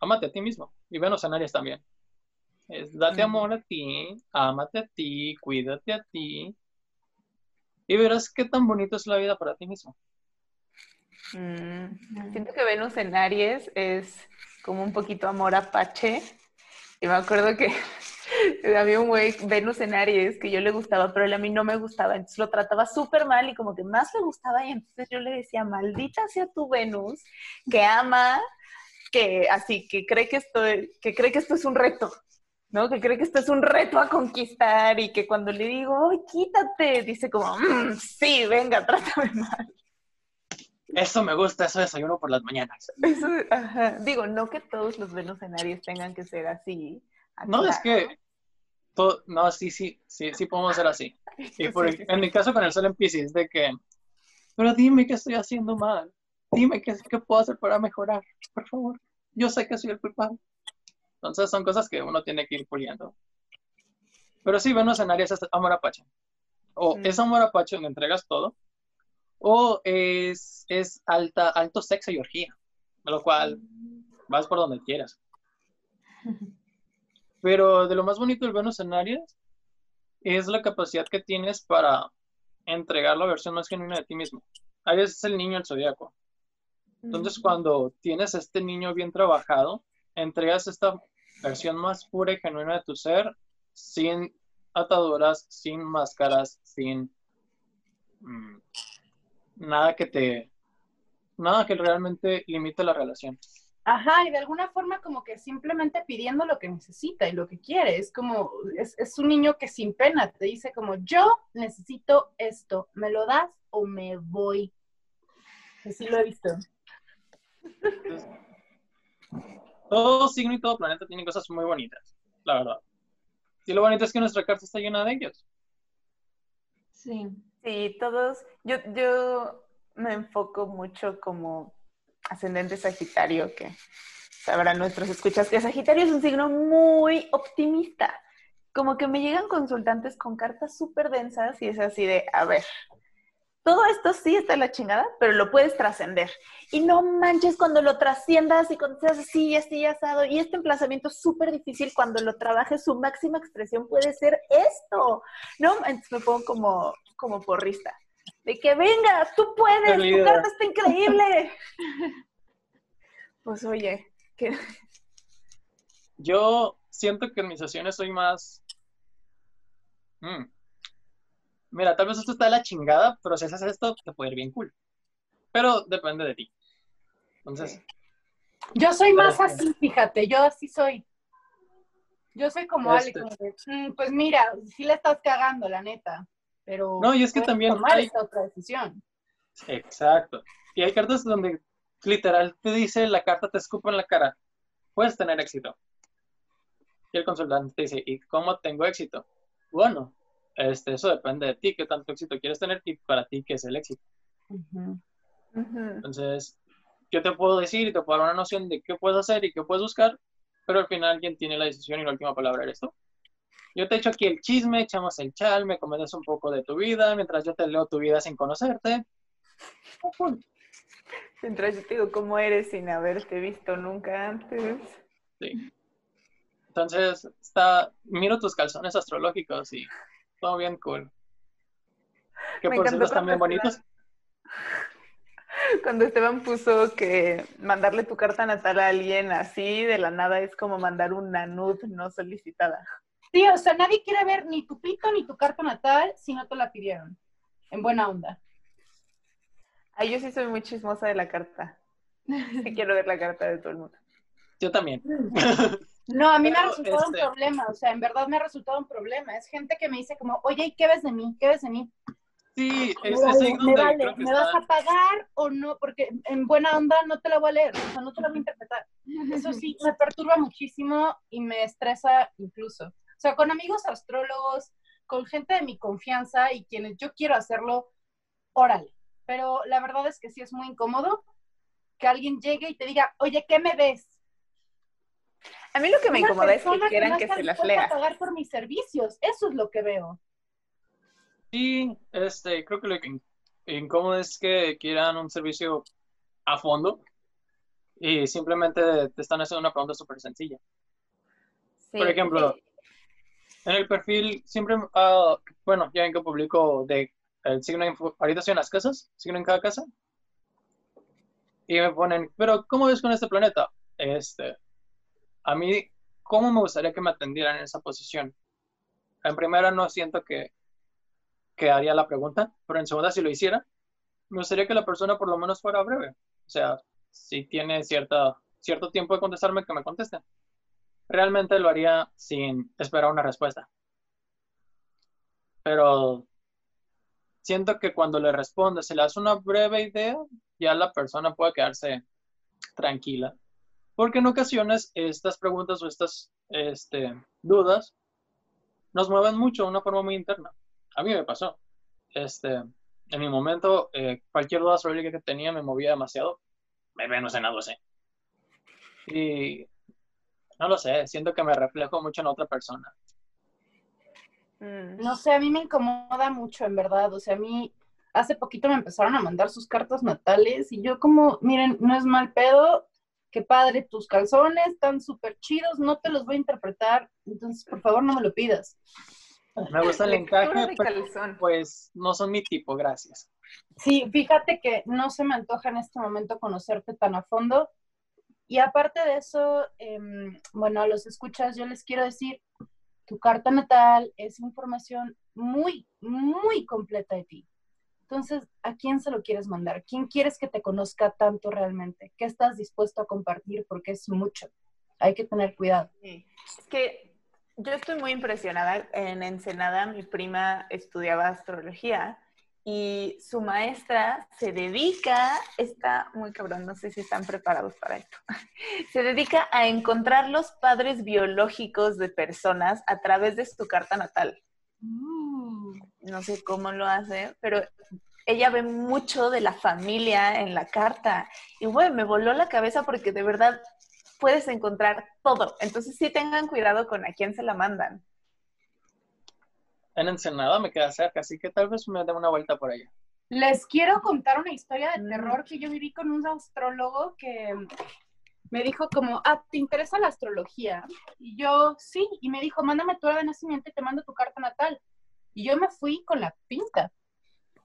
amate a ti mismo. Y Venus en Aries también. Es date amor a ti, ámate a ti, cuídate a ti. Y verás qué tan bonito es la vida para ti mismo. Mm, Siento que Venus en Aries es como un poquito amor apache. Y me acuerdo que había un güey, Venus en Aries, que yo le gustaba, pero él a mí no me gustaba. Entonces lo trataba súper mal y como que más le gustaba. Y entonces yo le decía, maldita sea tu Venus, que ama, que así, que cree que esto, que cree que esto es un reto. ¿No? Que cree que esto es un reto a conquistar y que cuando le digo, ¡ay, quítate! Dice como, "Mm, sí, venga, trátame mal. Eso me gusta, eso desayuno por las mañanas. Eso, ajá. Digo, no que todos los Venus en Aries tengan que ser así. No, es que. to- no, sí, sí, sí, sí podemos ser así. Y por- Sí, sí, en mi caso con el sol en Pisces, de que. Pero dime qué estoy haciendo mal. Dime qué, qué puedo hacer para mejorar. Por favor. Yo sé que soy el culpable. Entonces son cosas que uno tiene que ir puliendo. Pero sí, Venus en Aries es amor apache. O Mm. es amor apache donde entregas todo. O es, es alta, alto sexo y orgía. Lo cual vas por donde quieras. Pero de lo más bonito del Venus en Aries es la capacidad que tienes para entregar la versión más genuina de ti mismo. Aries es el niño del zodiaco. Entonces, cuando tienes este niño bien trabajado, entregas esta versión más pura y genuina de tu ser, sin ataduras, sin máscaras, sin mm, nada que te, nada que realmente limite la relación. Ajá, y de alguna forma como que simplemente pidiendo lo que necesita y lo que quiere. Es como, es, es un niño que sin pena te dice como, yo necesito esto, ¿me lo das o me voy? Así lo he visto. Todo signo y todo planeta tienen cosas muy bonitas, la verdad. Y lo bonito es que nuestra carta está llena de ellos. Sí. Sí, todos, yo, yo me enfoco mucho como ascendente Sagitario, que sabrán nuestros escuchas que Sagitario es un signo muy optimista. Como que me llegan consultantes con cartas súper densas y es así de, a ver, todo esto sí está en la chingada, pero lo puedes trascender. Y no manches cuando lo trasciendas y cuando seas así, así, asado. Y este emplazamiento es súper difícil cuando lo trabajes, su máxima expresión puede ser esto, ¿no? Entonces me pongo como, como porrista. De que venga, tú puedes, tu carta está increíble. Pues oye, que Yo siento que en mis sesiones soy más... Mm. Mira, tal vez esto está de la chingada, pero si haces esto, te puede ir bien cool. Pero depende de ti. Entonces, Yo soy más Pero- así, fíjate, yo así soy. Yo soy como Ale, Este- como de, "Mm, pues mira, sí le estás cagando, la neta, pero No, y es que también tomar hay- esta otra decisión. exacto. Y hay cartas donde literal te dice, la carta te escupa en la cara, puedes tener éxito. Y el consultante te dice, ¿y cómo tengo éxito? Bueno, este, eso depende de ti, qué tanto éxito quieres tener y para ti qué es el éxito. Entonces, yo te puedo decir y te puedo dar una noción de qué puedes hacer y qué puedes buscar, pero al final quien tiene la decisión y la última palabra eres tú. Yo te echo aquí el chisme, echamos el chal, me comentas un poco de tu vida, mientras yo te leo tu vida sin conocerte. Mientras yo te digo cómo eres sin haberte visto nunca antes. Sí. Entonces, está, miro tus calzones astrológicos y todo bien cool. Que Me por encantó cierto están bien cuando bonitos. Cuando Esteban puso que mandarle tu carta natal a alguien así de la nada es como mandar una nud no solicitada. Sí, o sea, nadie quiere ver ni tu pito ni tu carta natal si no te la pidieron. En buena onda. Ay, yo sí soy muy chismosa de la carta. Sí quiero ver la carta de todo el mundo. Yo también. No, a mí me ha resultado un este- problema, o sea, en verdad me ha resultado un problema. Es gente que me dice como, oye, ¿y qué ves de mí? ¿Qué ves de mí? Sí, Me es, es ahí me, donde vale, creo que ¿me vas a pagar o no? Porque en buena onda no te la voy a leer, o sea, no te la voy a interpretar. Eso sí, me perturba muchísimo y me estresa incluso. O sea, con amigos astrólogos, con gente de mi confianza y quienes yo quiero hacerlo, órale. Pero la verdad es que sí es muy incómodo que alguien llegue y te diga, oye, ¿qué me ves? A mí lo que me Una incomoda es que quieran no que se las lea. pagar por mis servicios. Eso es lo que veo. Sí, este, creo que lo que in- incómodo es que quieran un servicio a fondo y simplemente te están haciendo una pregunta súper sencilla. Sí, Por ejemplo, En el perfil siempre, ah, bueno, ya ven que publico de el signo, info- ahorita estoy en las casas, signo en cada casa, y me ponen, pero ¿cómo ves con este planeta? Este, a mí, ¿cómo me gustaría que me atendieran en esa posición? En primera no siento que, que haría la pregunta, pero en segunda si lo hiciera, me gustaría que la persona por lo menos fuera breve. O sea, si tiene cierta, cierto tiempo de contestarme, que me conteste. Realmente lo haría sin esperar una respuesta. Pero siento que cuando le responde, se le hace una breve idea, ya la persona puede quedarse tranquila. Porque en ocasiones estas preguntas o estas este, dudas nos mueven mucho de una forma muy interna. A mí me pasó. Este, en mi momento, eh, cualquier duda astrológica que tenía me movía demasiado. Me Venus en la 12. Y no lo sé, siento que me reflejo mucho en otra persona. Mm. No sé, a mí me incomoda mucho, en verdad. O sea, a mí hace poquito me empezaron a mandar sus cartas natales y yo como, miren, no es mal pedo, qué padre, tus calzones están súper chidos, no te los voy a interpretar, entonces por favor no me lo pidas. Me gusta el encaje, pero pues no son mi tipo, gracias. Sí, fíjate que no se me antoja en este momento conocerte tan a fondo. Y aparte de eso, em, bueno, a los escuchas yo les quiero decir, tu carta natal es información muy, muy completa de ti. Entonces, ¿a quién se lo quieres mandar? ¿Quién quieres que te conozca tanto realmente? ¿Qué estás dispuesto a compartir? Porque es mucho. Hay que tener cuidado. Es que yo estoy muy impresionada. En Ensenada, mi prima estudiaba astrología y su maestra se dedica, está muy cabrón, no sé si están preparados para esto, se dedica a encontrar los padres biológicos de personas a través de su carta natal. No sé cómo lo hace, pero ella ve mucho de la familia en la carta. Y bueno, me voló la cabeza porque de verdad puedes encontrar todo. Entonces sí tengan cuidado con a quién se la mandan. En Ensenada me queda cerca, así que tal vez me dé una vuelta por allá. Les quiero contar una historia de Mm. terror que yo viví con un astrólogo que me dijo como, ah, ¿te interesa la astrología? Y yo, sí, y me dijo, mándame tu hora de nacimiento y te mando tu carta natal. Y yo me fui con la pinta.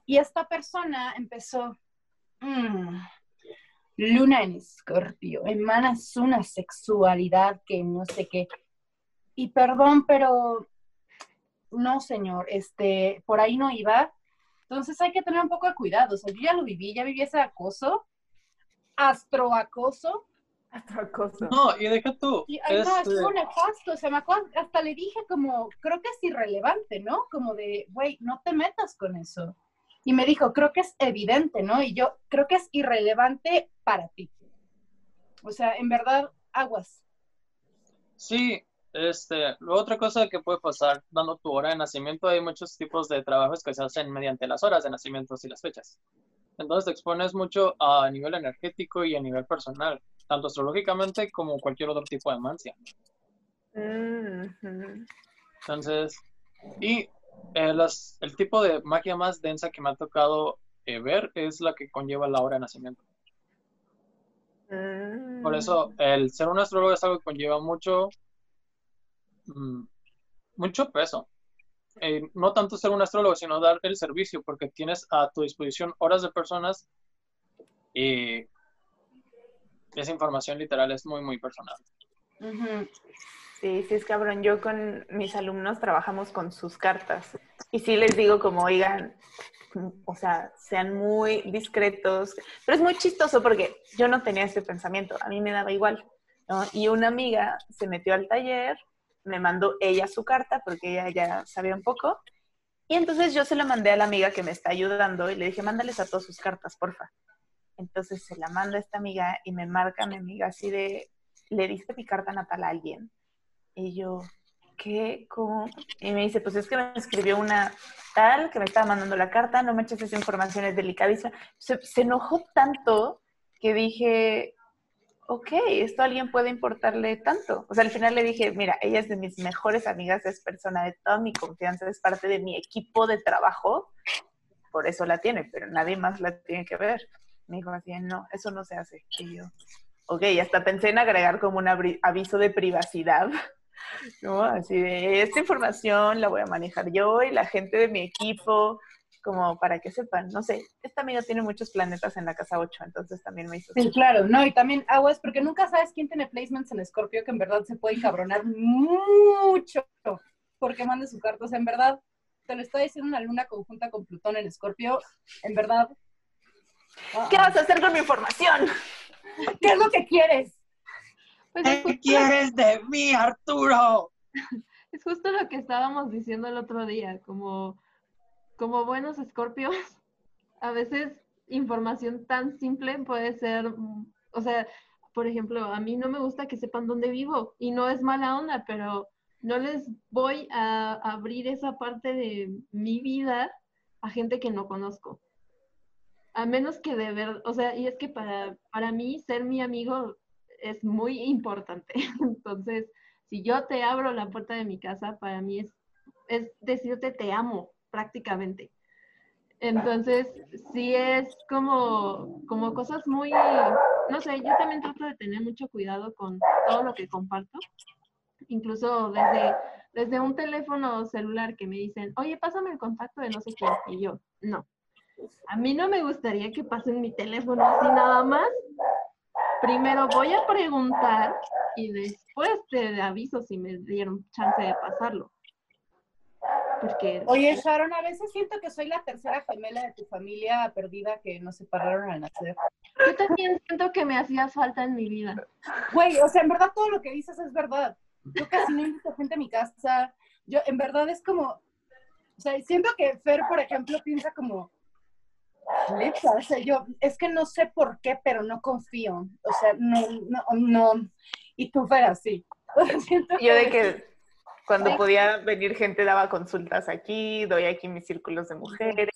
Y esta persona empezó, "Mm, luna en escorpio, emanas una sexualidad que no sé qué. Y perdón, pero no, señor, este, por ahí no iba. Entonces hay que tener un poco de cuidado. O yo ya lo viví, ya viví ese acoso, astroacoso. Astroacoso. No, y deja tú. Y, ay, no, este, estuvo nefasto. O sea, me acuerdo, hasta le dije como, creo que es irrelevante, ¿no? Como de, güey, no te metas con eso. Y me dijo, creo que es evidente, ¿no? Y yo, creo que es irrelevante para ti. O sea, en verdad, aguas. Sí, este, otra cosa que puede pasar dando tu hora de nacimiento, hay muchos tipos de trabajos que se hacen mediante las horas de nacimiento y las fechas. Entonces te expones mucho a nivel energético y a nivel personal, tanto astrológicamente como cualquier otro tipo de mancia. Mm. Entonces, y eh, las- el tipo de magia más densa que me ha tocado eh, ver es la que conlleva la hora de nacimiento. Mm. Por eso, el ser un astrólogo es algo que conlleva mucho, mm, mucho peso. Eh, no tanto ser un astrólogo, sino dar el servicio, porque tienes a tu disposición horas de personas y esa información literal es muy, muy personal. Sí, sí es cabrón. Yo con mis alumnos trabajamos con sus cartas. Y sí les digo como, oigan, o sea, sean muy discretos. Pero es muy chistoso porque yo no tenía ese pensamiento. A mí me daba igual. Y una amiga se metió al taller, me mandó ella su carta porque ella ya sabía un poco. Y entonces yo se la mandé a la amiga que me está ayudando y le dije, mándales a todos sus cartas, porfa. Entonces se la manda esta amiga y me marca mi amiga así de, ¿le diste mi carta natal a alguien? Y yo, ¿qué? ¿Cómo? Y me dice, pues es que me escribió una tal que me estaba mandando la carta, no me eches esa información, es delicadísima. Se, se enojó tanto que dije, ok, esto a alguien puede importarle tanto. O sea, al final le dije, mira, ella es de mis mejores amigas, es persona de toda mi confianza, es parte de mi equipo de trabajo, por eso la tiene, pero nadie más la tiene que ver. Me dijo así, no, eso no se hace. Y yo, ok, hasta pensé en agregar como un aviso de privacidad, ¿no? Así de, esta información la voy a manejar yo y la gente de mi equipo, como para que sepan, no sé, esta amiga tiene muchos planetas en la casa 8, entonces también me hizo... Sí, claro, no, y también aguas, porque nunca sabes quién tiene placements en Scorpio que en verdad se puede encabronar mucho porque mande su carta. O sea, en verdad, te lo está diciendo una luna conjunta con Plutón en Scorpio, en verdad. ¿Qué vas a hacer con mi información? ¿Qué es lo que quieres? Pues es ¿Qué justo, quieres de mí, Arturo? es justo lo que estábamos diciendo el otro día, como, como buenos escorpios, a veces información tan simple puede ser, mm, o sea, por ejemplo, a mí no me gusta que sepan dónde vivo y no es mala onda, pero no les voy a abrir esa parte de mi vida a gente que no conozco. A menos que de verdad, o sea, y es que para, para mí ser mi amigo es muy importante. Entonces, si yo te abro la puerta de mi casa, para mí es, es decirte te amo, prácticamente. Entonces, sí es como, como cosas muy, no sé, yo también trato de tener mucho cuidado con todo lo que comparto. Incluso desde, desde un teléfono celular que me dicen, oye, pásame el contacto de no sé quién. Y yo, no. A mí no me gustaría que pasen mi teléfono así nada más. Primero voy a preguntar y después te aviso si me dieron chance de pasarlo. Porque Oye, Sharon, a veces siento que soy la tercera gemela de tu familia perdida que nos separaron al nacer. yo también siento que me hacía falta en mi vida. Güey, o sea, en verdad todo lo que dices es verdad. Yo casi no invito gente a mi casa. Yo, en verdad, es como. O sea, siento que Fer, por ejemplo, piensa como. Neta, o sea, yo, es que no sé por qué, pero no confío. O sea, no, no, no. Y tú, Fer, así. Yo de que cuando podía venir gente daba consultas aquí, doy aquí mis círculos de mujeres,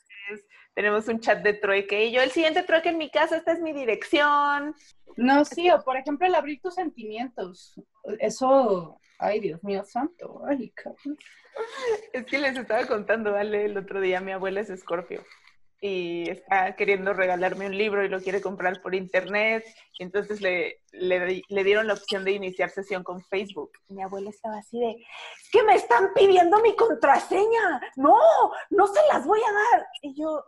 tenemos un chat de trueque y yo el siguiente trueque en mi casa, esta es mi dirección. No, sí, o por ejemplo, el abrir tus sentimientos. Eso. Ay, Dios mío santo. Ay, cabrón. Es que les estaba contando, ¿vale? El otro día mi abuela es escorpio y está queriendo regalarme un libro y lo quiere comprar por internet. Y entonces le, le, di- le dieron la opción de iniciar sesión con Facebook. Mi abuela estaba así de, que me están pidiendo mi contraseña. No, no se las voy a dar. Y yo,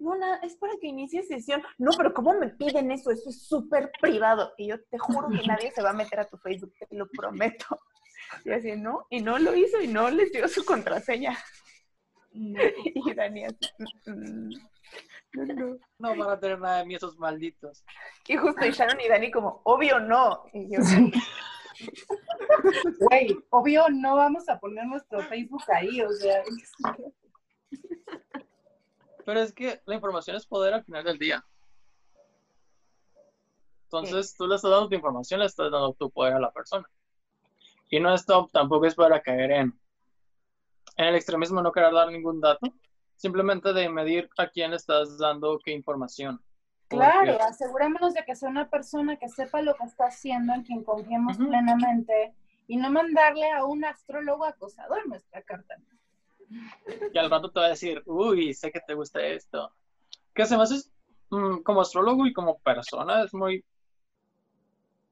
no, nada, es para que inicie sesión. No, pero ¿cómo me piden eso? Eso es súper privado. Y yo te juro que nadie se va a meter a tu Facebook, te lo prometo. Y así, no, y no lo hizo y no les dio su contraseña. Y Dani así, "Mm, mm, no, no. No van a tener nada de mí esos malditos. Y justo y Sharon y Dani como, obvio no. Y yo, Güey, obvio no vamos a poner nuestro Facebook ahí, o sea. Pero es que la información es poder al final del día. Entonces, tú le estás dando tu información, le estás dando tu poder a la persona. Y no esto tampoco es para caer en, en el extremismo, no querer dar ningún dato, simplemente de medir a quién le estás dando qué información. Claro, Porque- asegurémonos de que sea una persona que sepa lo que está haciendo, en quien confiemos plenamente, y no mandarle a un astrólogo acosador nuestra carta. Y al rato te va a decir, uy, sé que te gusta esto. Que se me hace, mm, como astrólogo y como persona, es muy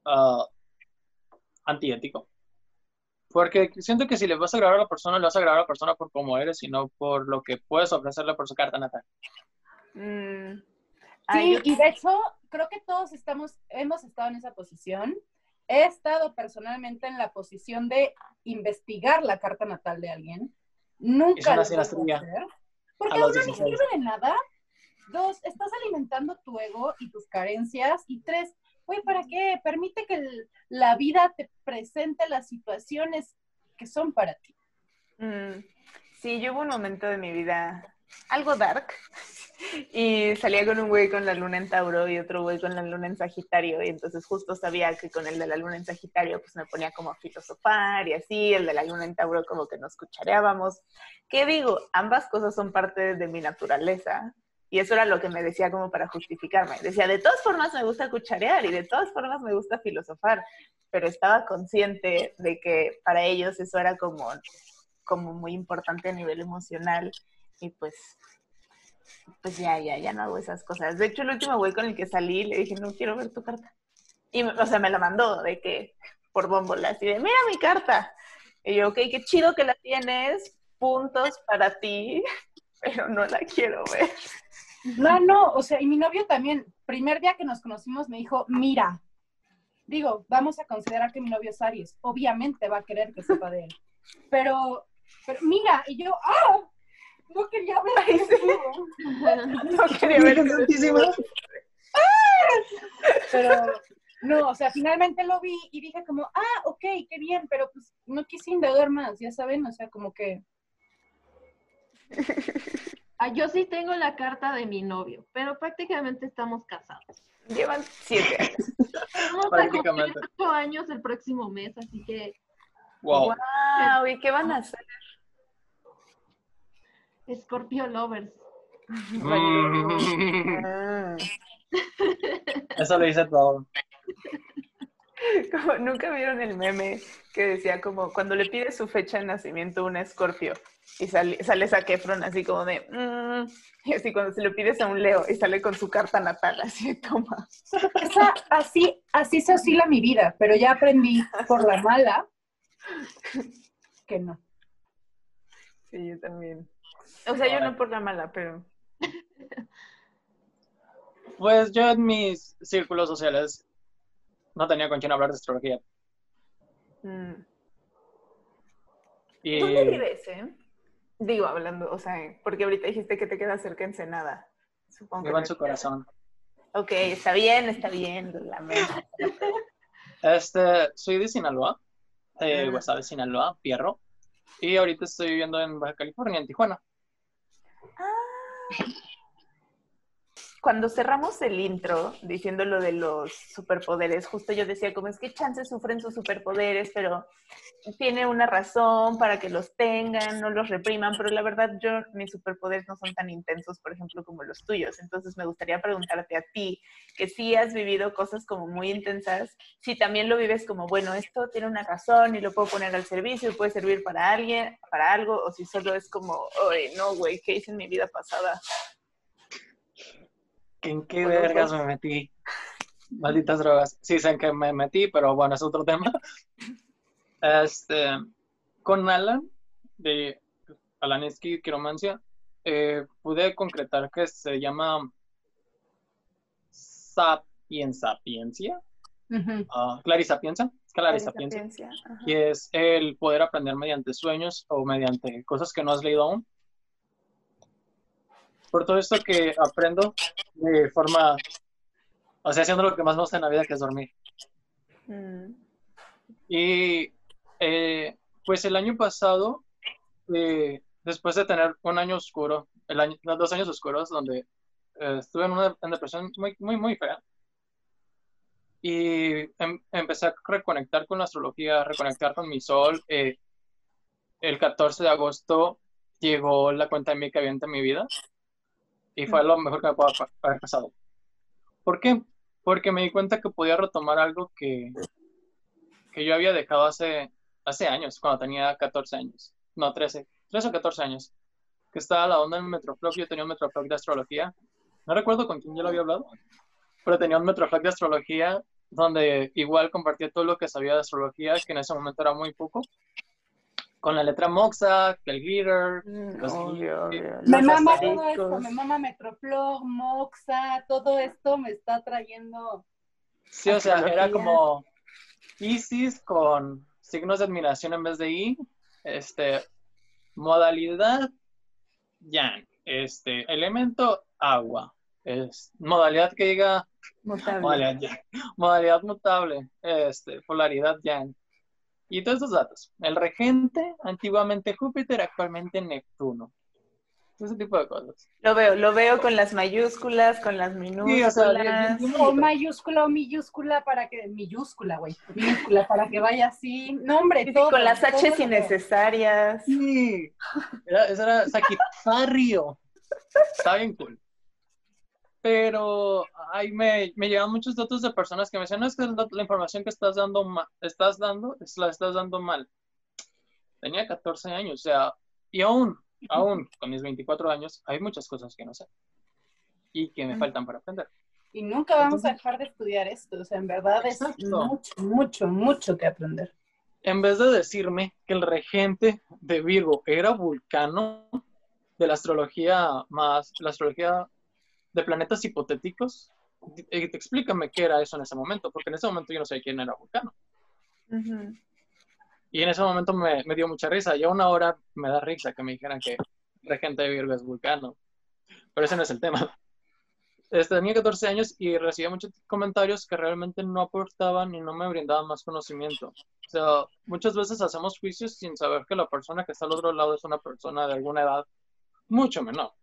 ah, antiético. Porque siento que si le vas a agradar a la persona, le vas a agradar a la persona por cómo eres y no por lo que puedes ofrecerle por su carta natal. mm, Sí, y de hecho, creo que todos estamos, hemos estado en esa posición. He estado personalmente en la posición de investigar la carta natal de alguien. Nunca lo vuelvo a hacer. Porque uno ni 16. sirve de nada. Dos, estás alimentando tu ego y tus carencias. Y tres, güey, ¿para qué? Permite que el- la vida te presente las situaciones que son para ti. Mm, sí, yo hubo un momento de mi vida algo dark y salía con un güey con la luna en Tauro y otro güey con la luna en Sagitario y entonces justo sabía que con el de la luna en Sagitario pues me ponía como a filosofar y así, el de la luna en Tauro como que nos cuchareábamos. ¿Qué digo? Ambas cosas son parte de mi naturaleza y eso era lo que me decía como para justificarme. Decía, de todas formas me gusta cucharear y de todas formas me gusta filosofar, pero estaba consciente de que para ellos eso era como como muy importante a nivel emocional y pues pues ya, ya, ya no hago esas cosas. De hecho, el último güey con el que salí le dije, no quiero ver tu carta. Y, o sea, me la mandó de que, por bombola, así de, mira mi carta. Y yo, ok, qué chido que la tienes, puntos para ti, pero no la quiero ver. No, no, o sea, y mi novio también, primer día que nos conocimos me dijo, mira, digo, vamos a considerar que mi novio es Aries, obviamente va a querer que sepa de él, pero, pero mira, y yo, ¡ah! No quería ver Ay, sí. eso. No quería ver tu- pero no, o sea, finalmente lo vi y dije como, ah, ok, qué bien, pero pues no quise indagar más, ya saben, o sea, como que, Ah, yo sí tengo la carta de mi novio, pero prácticamente estamos casados. Llevan siete años. Vamos a cumplir ocho años el próximo mes, así que Wow. Wow, ¿y qué van a hacer? Scorpio Lovers. Mm. Ah. Eso lo dice todo. Como, Nunca vieron el meme que decía como cuando le pide su fecha de nacimiento un escorpio y sale, sale Zac Efron así como de "Mm", y así cuando se lo pides a un Leo y sale con su carta natal así toma esa, así, así se oscila mi vida, pero ya aprendí por la mala que no. sí yo también o sea yo no por la mala pero Pues yo en mis círculos sociales no tenía con quién hablar de astrología. mm. Y ¿dónde vives eh? Digo hablando o sea porque ahorita dijiste que te quedas cerca Ensenada supongo que vivo en su corazón. ok está bien está bien lamento Este, soy de Sinaloa, de Ah. Guasave, Sinaloa, Pierro. Y ahorita estoy viviendo en Baja California, en Tijuana. Cuando cerramos el intro diciendo lo de los superpoderes, justo yo decía, como es que chances sufren sus superpoderes, pero tiene una razón para que los tengan, no los repriman, pero la verdad yo, mis superpoderes no son tan intensos, por ejemplo, como los tuyos. Entonces me gustaría preguntarte a ti, que si has vivido cosas como muy intensas, si también lo vives como, bueno, esto tiene una razón y lo puedo poner al servicio y puede servir para alguien, para algo, o si solo es como, oye, no, güey, ¿qué hice en mi vida pasada? ¿En qué Bueno, vergas pues- me metí? Malditas drogas. Sí, sé en qué me metí, pero bueno, es otro tema. Este, con Alan, de Alanisky Quiromancia, eh, pude concretar que se llama sapiensapiencia, Ujú. uh, clarisapienza, clarisapienza, Sapiencia, ajá. y es el poder aprender mediante sueños o mediante cosas que no has leído aún. Por todo esto que aprendo de forma, o sea, haciendo lo que más me gusta en la vida, que es dormir. Mm. Y eh, pues el año pasado, eh, después de tener un año oscuro, el año, los dos años oscuros, donde eh, estuve en una en depresión muy, muy, muy fea, y em- empecé a reconectar con la astrología, a reconectar con mi sol. eh, el 14 de agosto llegó la cuenta de mi que había en mi vida y fue lo mejor que me pudo haber pasado. ¿Por qué? Porque me di cuenta que podía retomar algo que, que yo había dejado hace, hace años, cuando tenía 14 años. No, 13, 13 o 14 años. Que estaba la onda en Metroflog, yo tenía un Metroflog de astrología. No recuerdo con quién yo lo había hablado, pero tenía un Metroflog de astrología donde igual compartía todo lo que sabía de astrología, que en ese momento era muy poco. Con la letra Moxa, el glitter, Mm, los obvio. Me mama todo esto, me mama Metroflog, Moxa, todo esto me está trayendo. Sí, o sea, era como Isis con signos de admiración en vez de I. Este, modalidad Yang. Este, elemento agua. Es, modalidad que diga Mutable. modalidad. Modalidad mutable. Este, polaridad Yang. Y todos esos datos. El regente, antiguamente Júpiter, actualmente Neptuno. Ese tipo de cosas. Lo veo, lo veo con las mayúsculas, con las Sí, o sea, minúsculas. bien- bien O mayúscula o minúscula para que. Minúscula, güey. Minúscula para que vaya así. No, hombre, Sí, sí, todo. con las H innecesarias. Sí. Era, ese era Sagitario. Está bien cool. Pero ahí me, me llegan muchos datos de personas que me decían, no es que la, la información que estás dando, ma- estás dando, es- la estás dando mal. Tenía 14 años, o sea, y aún, aún con mis 24 años, hay muchas cosas que no sé y que me faltan para aprender. Y nunca vamos a dejar de estudiar esto. O sea, en verdad es mucho, mucho, mucho que aprender. En vez de decirme que el regente de Virgo era Vulcano, de la astrología más, la astrología de planetas hipotéticos, eh, explícame qué era eso en ese momento, porque en ese momento yo no sabía quién era Vulcano. Ujú. Y en ese momento me, me dio mucha risa. Y aún ahora me da risa que me dijeran que regente de Virgo es Vulcano. Pero ese no es el tema. Este, tenía 14 años y recibía muchos comentarios que realmente no aportaban y no me brindaban más conocimiento. O sea, muchas veces hacemos juicios sin saber que la persona que está al otro lado es una persona de alguna edad mucho menor.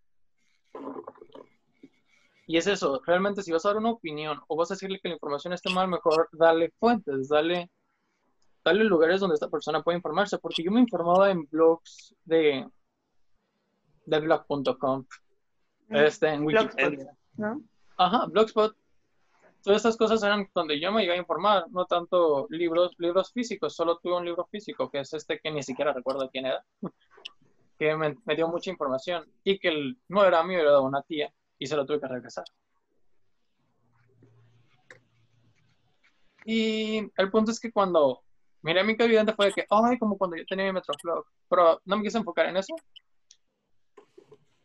Y es eso, realmente si vas a dar una opinión o vas a decirle que la información esté mal, mejor dale fuentes, dale, dale lugares donde esta persona pueda informarse, porque yo me informaba en blogs de, de blog.com, este, en. Wikipedia. ¿no? Ajá, Blogspot. Todas estas cosas eran donde yo me iba a informar, no tanto libros, libros físicos, solo tuve un libro físico, que es este que ni siquiera recuerdo quién era, que me, me dio mucha información y que el- no era mío, era de una tía y se lo tuve que regresar. Y el punto es que cuando miré mi evidente fue de que, ay, como cuando yo tenía mi Metroflog, pero no me quise enfocar en eso.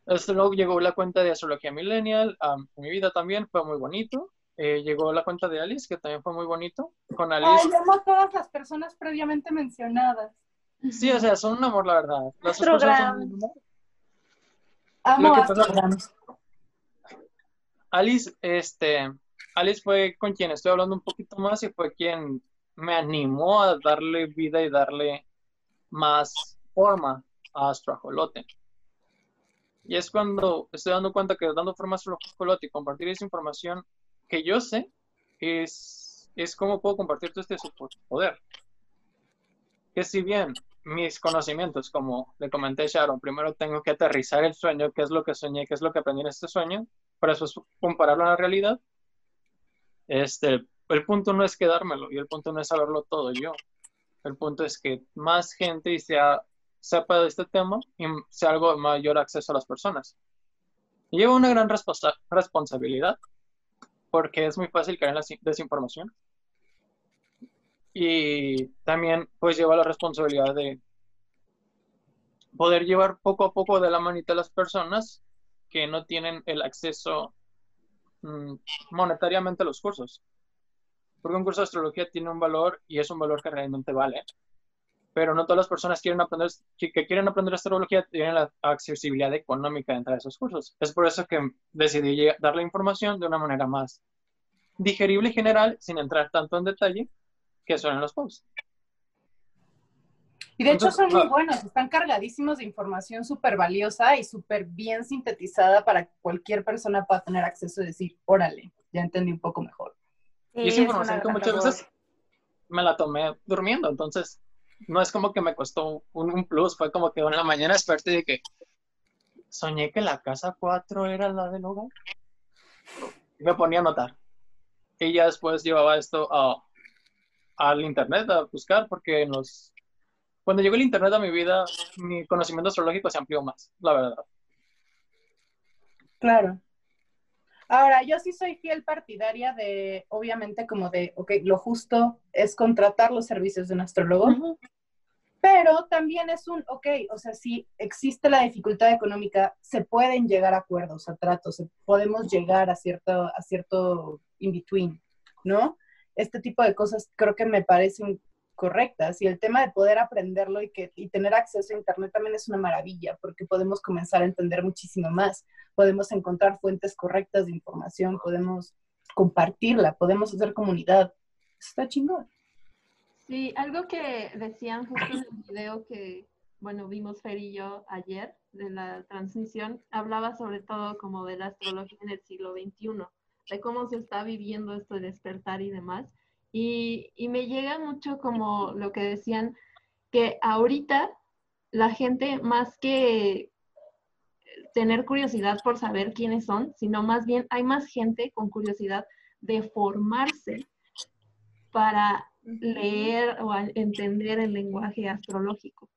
Este, luego llegó la cuenta de Astrología Millennial, en mi vida también fue muy bonito. Eh, llegó la cuenta de Alice, que también fue muy bonito. Con Alice, Ay, amo a todas las personas previamente mencionadas. sí, o sea, son un amor, la verdad. Las Astrogram. son un amor. Amo Lo que a pasa- Astrogram. Alice, este, Alice fue con quien estoy hablando un poquito más y fue quien me animó a darle vida y darle más forma a Astrajolote. Y es cuando estoy dando cuenta que dando forma a Astrajolote y compartir esa información que yo sé es, es cómo puedo compartir todo este poder. Que si bien mis conocimientos, como le comenté Sharon, primero tengo que aterrizar el sueño, qué es lo que soñé, qué es lo que aprendí en este sueño, para después compararlo a la realidad. Este, el punto no es quedármelo y el punto no es saberlo todo yo. El punto es que más gente sea, sepa de este tema y sea algo de mayor acceso a las personas. Y lleva una gran responsa- responsabilidad porque es muy fácil caer en la si- desinformación. Y también pues lleva la responsabilidad de poder llevar poco a poco de la manita a las personas que no tienen el acceso mm, monetariamente a los cursos. Porque un curso de astrología tiene un valor y es un valor que realmente vale. Pero no todas las personas quieren aprender, que quieren aprender astrología tienen la accesibilidad económica de entrar a esos cursos. Es por eso que decidí dar la información de una manera más digerible y general, sin entrar tanto en detalle, que son en los posts. Y de hecho son muy buenos, están cargadísimos de información súper valiosa y súper bien sintetizada para que cualquier persona pueda tener acceso y decir, órale, ya entendí un poco mejor. y esa información que muchas veces me la tomé durmiendo, entonces no es como que me costó un, plus, fue como que en la mañana desperté y de que soñé que la casa 4 era la del hogar. Y me ponía a notar. Y ya después llevaba esto a, al internet a buscar porque en los cuando llegó el internet a mi vida, mi conocimiento astrológico se amplió más, la verdad. Claro. Ahora, yo sí soy fiel partidaria de, obviamente, como de, ok, lo justo es contratar los servicios de un astrólogo, pero también es un, ok, o sea, si existe la dificultad económica, se pueden llegar a acuerdos, a tratos, podemos llegar a cierto, a cierto in-between, ¿no? Este tipo de cosas creo que me parecen correctas y el tema de poder aprenderlo y, que, y tener acceso a Internet también es una maravilla porque podemos comenzar a entender muchísimo más, podemos encontrar fuentes correctas de información, podemos compartirla, podemos hacer comunidad. Está chingón. Sí, algo que decían justo en el video que, bueno, vimos Fer y yo ayer de la transmisión, hablaba sobre todo como de la astrología en el siglo XXI, de cómo se está viviendo esto de despertar y demás. Y, me llega mucho como lo que decían, que ahorita la gente más que tener curiosidad por saber quiénes son, sino más bien hay más gente con curiosidad de formarse para leer o entender el lenguaje astrológico.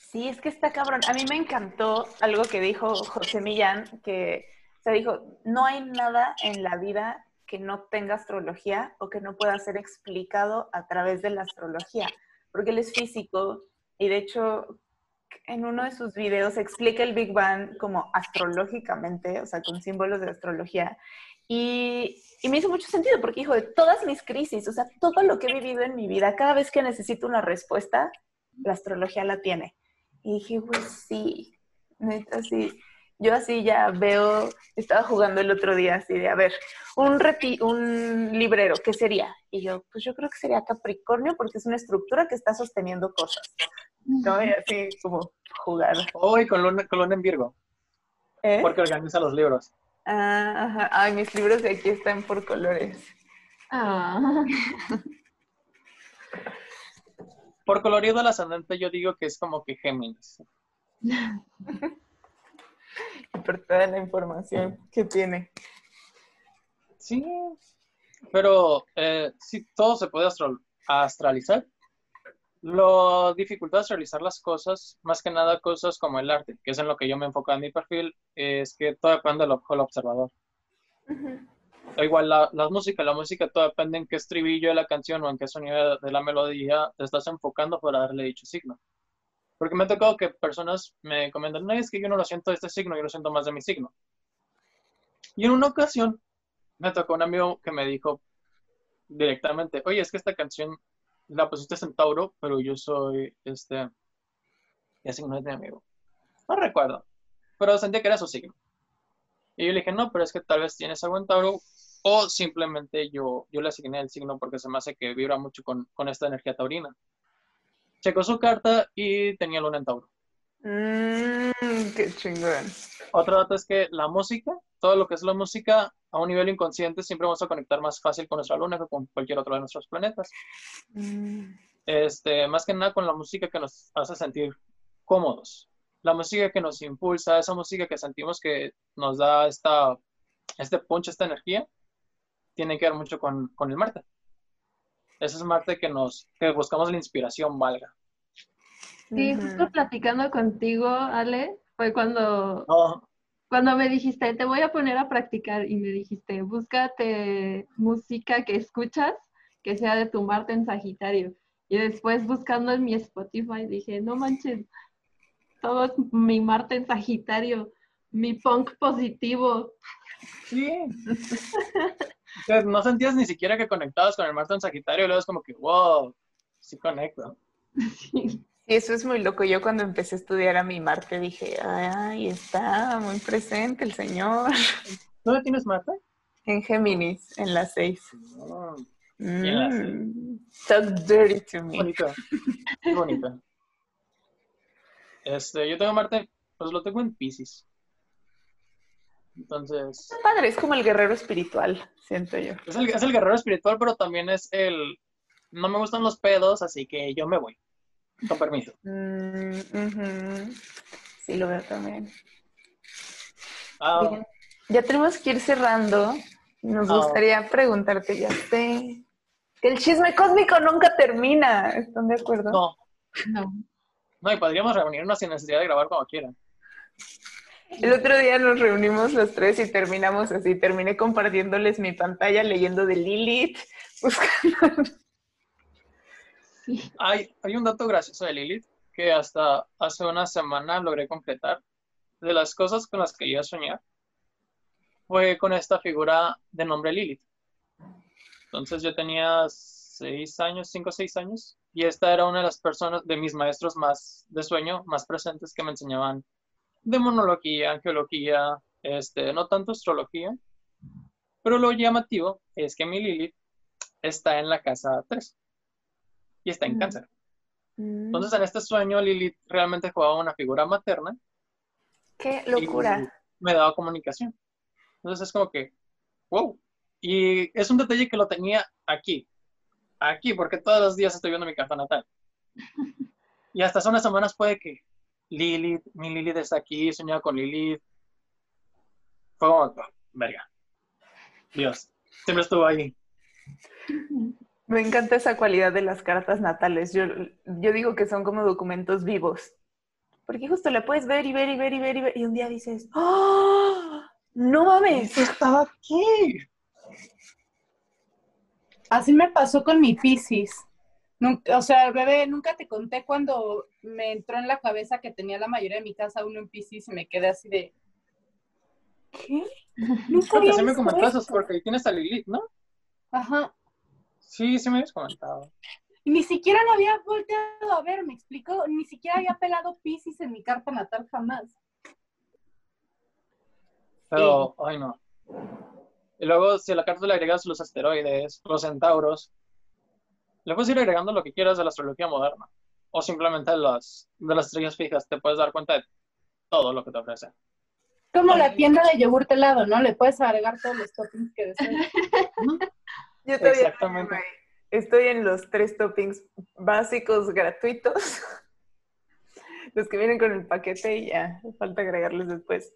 Sí, es que está cabrón. A mí me encantó algo que dijo José Millán, que se dijo, no hay nada en la vida que no tenga astrología o que no pueda ser explicado a través de la astrología, porque él es físico y de hecho en uno de sus videos explica el Big Bang como astrológicamente, o sea, con símbolos de astrología. Y, me hizo mucho sentido porque, hijo, de todas mis crisis, o sea, todo lo que he vivido en mi vida, cada vez que necesito una respuesta, la astrología la tiene. Y dije, pues sí, neta, sí yo así ya veo, estaba jugando el otro día así de, a ver, un, un librero, ¿qué sería? Y yo, pues yo creo que sería Capricornio porque es una estructura que está sosteniendo cosas. ¿No? Y así como jugar. Hoy con luna, con en Virgo. ¿Eh? Porque organiza los libros. Ah, ajá. Ay, mis libros de aquí están por colores. Ah. Por colorido del ascendente yo digo que es como que Géminis. por toda la información que tiene. Sí, pero eh, sí, todo se puede astralizar. Lo dificultad de astralizar las cosas, más que nada cosas como el arte, que es en lo que yo me enfoco en mi perfil, es que todo depende del observador. Igual la, la, música, la música todo depende en qué estribillo de la canción o en qué sonido de la melodía te estás enfocando para darle dicho signo. Porque me ha tocado que personas me comentan, no, es que yo no lo siento de este signo, yo lo siento más de mi signo. Y en una ocasión me tocó un amigo que me dijo directamente, oye, es que esta canción la pusiste en Tauro, pero yo soy, este, ¿qué signo es mi amigo? No recuerdo, pero sentía que era su signo. Y yo le dije, no, pero es que tal vez tienes algo en Tauro, o simplemente yo, yo le asigné el signo porque se me hace que vibra mucho con, con esta energía taurina checó su carta y tenía luna en Tauro. Mmm, qué chingón. Otro dato es que la música, todo lo que es la música, a un nivel inconsciente siempre vamos a conectar más fácil con nuestra luna que con cualquier otro de nuestros planetas. Mm. Este, más que nada con la música que nos hace sentir cómodos. La música que nos impulsa, esa música que sentimos que nos da esta, este punch, esta energía, tiene que ver mucho con, con el Marte. Ese es Marte que nos, que buscamos la inspiración valga. Sí, justo platicando contigo, Ale, fue cuando, cuando me dijiste, te voy a poner a practicar y me dijiste, búscate música que escuchas que sea de tu Marte en Sagitario. Y después buscando en mi Spotify dije, no manches, todo es mi Marte en Sagitario, mi punk positivo. Sí. No sentías ni siquiera que conectabas con el Marte en Sagitario, luego es como que, wow, sí conecto. Sí. Y eso es muy loco. Yo cuando empecé a estudiar a mi Marte dije, ay, está muy presente el señor. ¿Dónde tienes Marte? En Géminis, en las seis. Oh, en las seis. Mm, talk dirty to me. bonito. Qué bonito. Este, yo tengo Marte, pues lo tengo en Pisces. Entonces, Está padre, es como el guerrero espiritual, siento yo. es el, es el guerrero espiritual, pero también es el. No me gustan los pedos, así que yo me voy. Con permiso. Mm. Sí, lo veo también. Ah, Bien. Ya tenemos que ir cerrando. Nos Ah. gustaría preguntarte, ya sé, que el chisme cósmico nunca termina. ¿Están de acuerdo? no, No. no, y podríamos reunirnos sin necesidad de grabar como quieran. El otro día nos reunimos los tres y terminamos así. Terminé compartiéndoles mi pantalla leyendo de Lilith, buscando. Sí. Hay, hay un dato gracioso de Lilith que hasta hace una semana logré concretar. De las cosas con las que iba a soñar fue con esta figura de nombre Lilith. Entonces yo tenía seis años, cinco o seis años, y esta era una de las personas, de mis maestros más de sueño, más presentes que me enseñaban demonología, angeología, este, no tanto astrología, pero lo llamativo es que mi Lilith está en la casa 3 y está en Mm. cáncer. Entonces, en este sueño, Lilith realmente jugaba una figura materna ¡Qué y locura! me daba comunicación. Entonces, es como que, wow. Y es un detalle que lo tenía aquí, aquí, porque todos los días estoy viendo mi carta natal. Y hasta hace unas semanas puede que Lilith, mi Lilith está aquí, soñaba con Lilith. Fue como, oh, verga. Dios, siempre estuvo ahí. Me encanta esa cualidad de las cartas natales. Yo, yo digo que son como documentos vivos. Porque justo la puedes ver y ver y ver y ver y ver. Y un día dices, ¡Oh! ¡No mames! Estaba aquí. Así me pasó con mi Piscis. Nunca, o sea, bebé, nunca te conté cuando me entró en la cabeza que tenía la mayoría de mi casa uno en Piscis y me quedé así de. ¿Qué? Nunca había sí me comentaste porque ahí tienes a Lilith, ¿no? Ajá. Sí, sí me habías comentado. Y ni siquiera lo había volteado a ver, ¿me explico? Ni siquiera había pelado Piscis en mi carta natal jamás. Pero, ay no. Y luego, si a la carta le agregas los asteroides, los centauros, le puedes ir agregando lo que quieras de la astrología moderna. O simplemente de las, de las estrellas fijas, te puedes dar cuenta de todo lo que te ofrece. Como la tienda de yogur helado, ¿no? Le puedes agregar todos los toppings que desees. Yo todavía Exactamente. Estoy en los tres toppings básicos gratuitos. Los que vienen con el paquete y ya, falta agregarles después.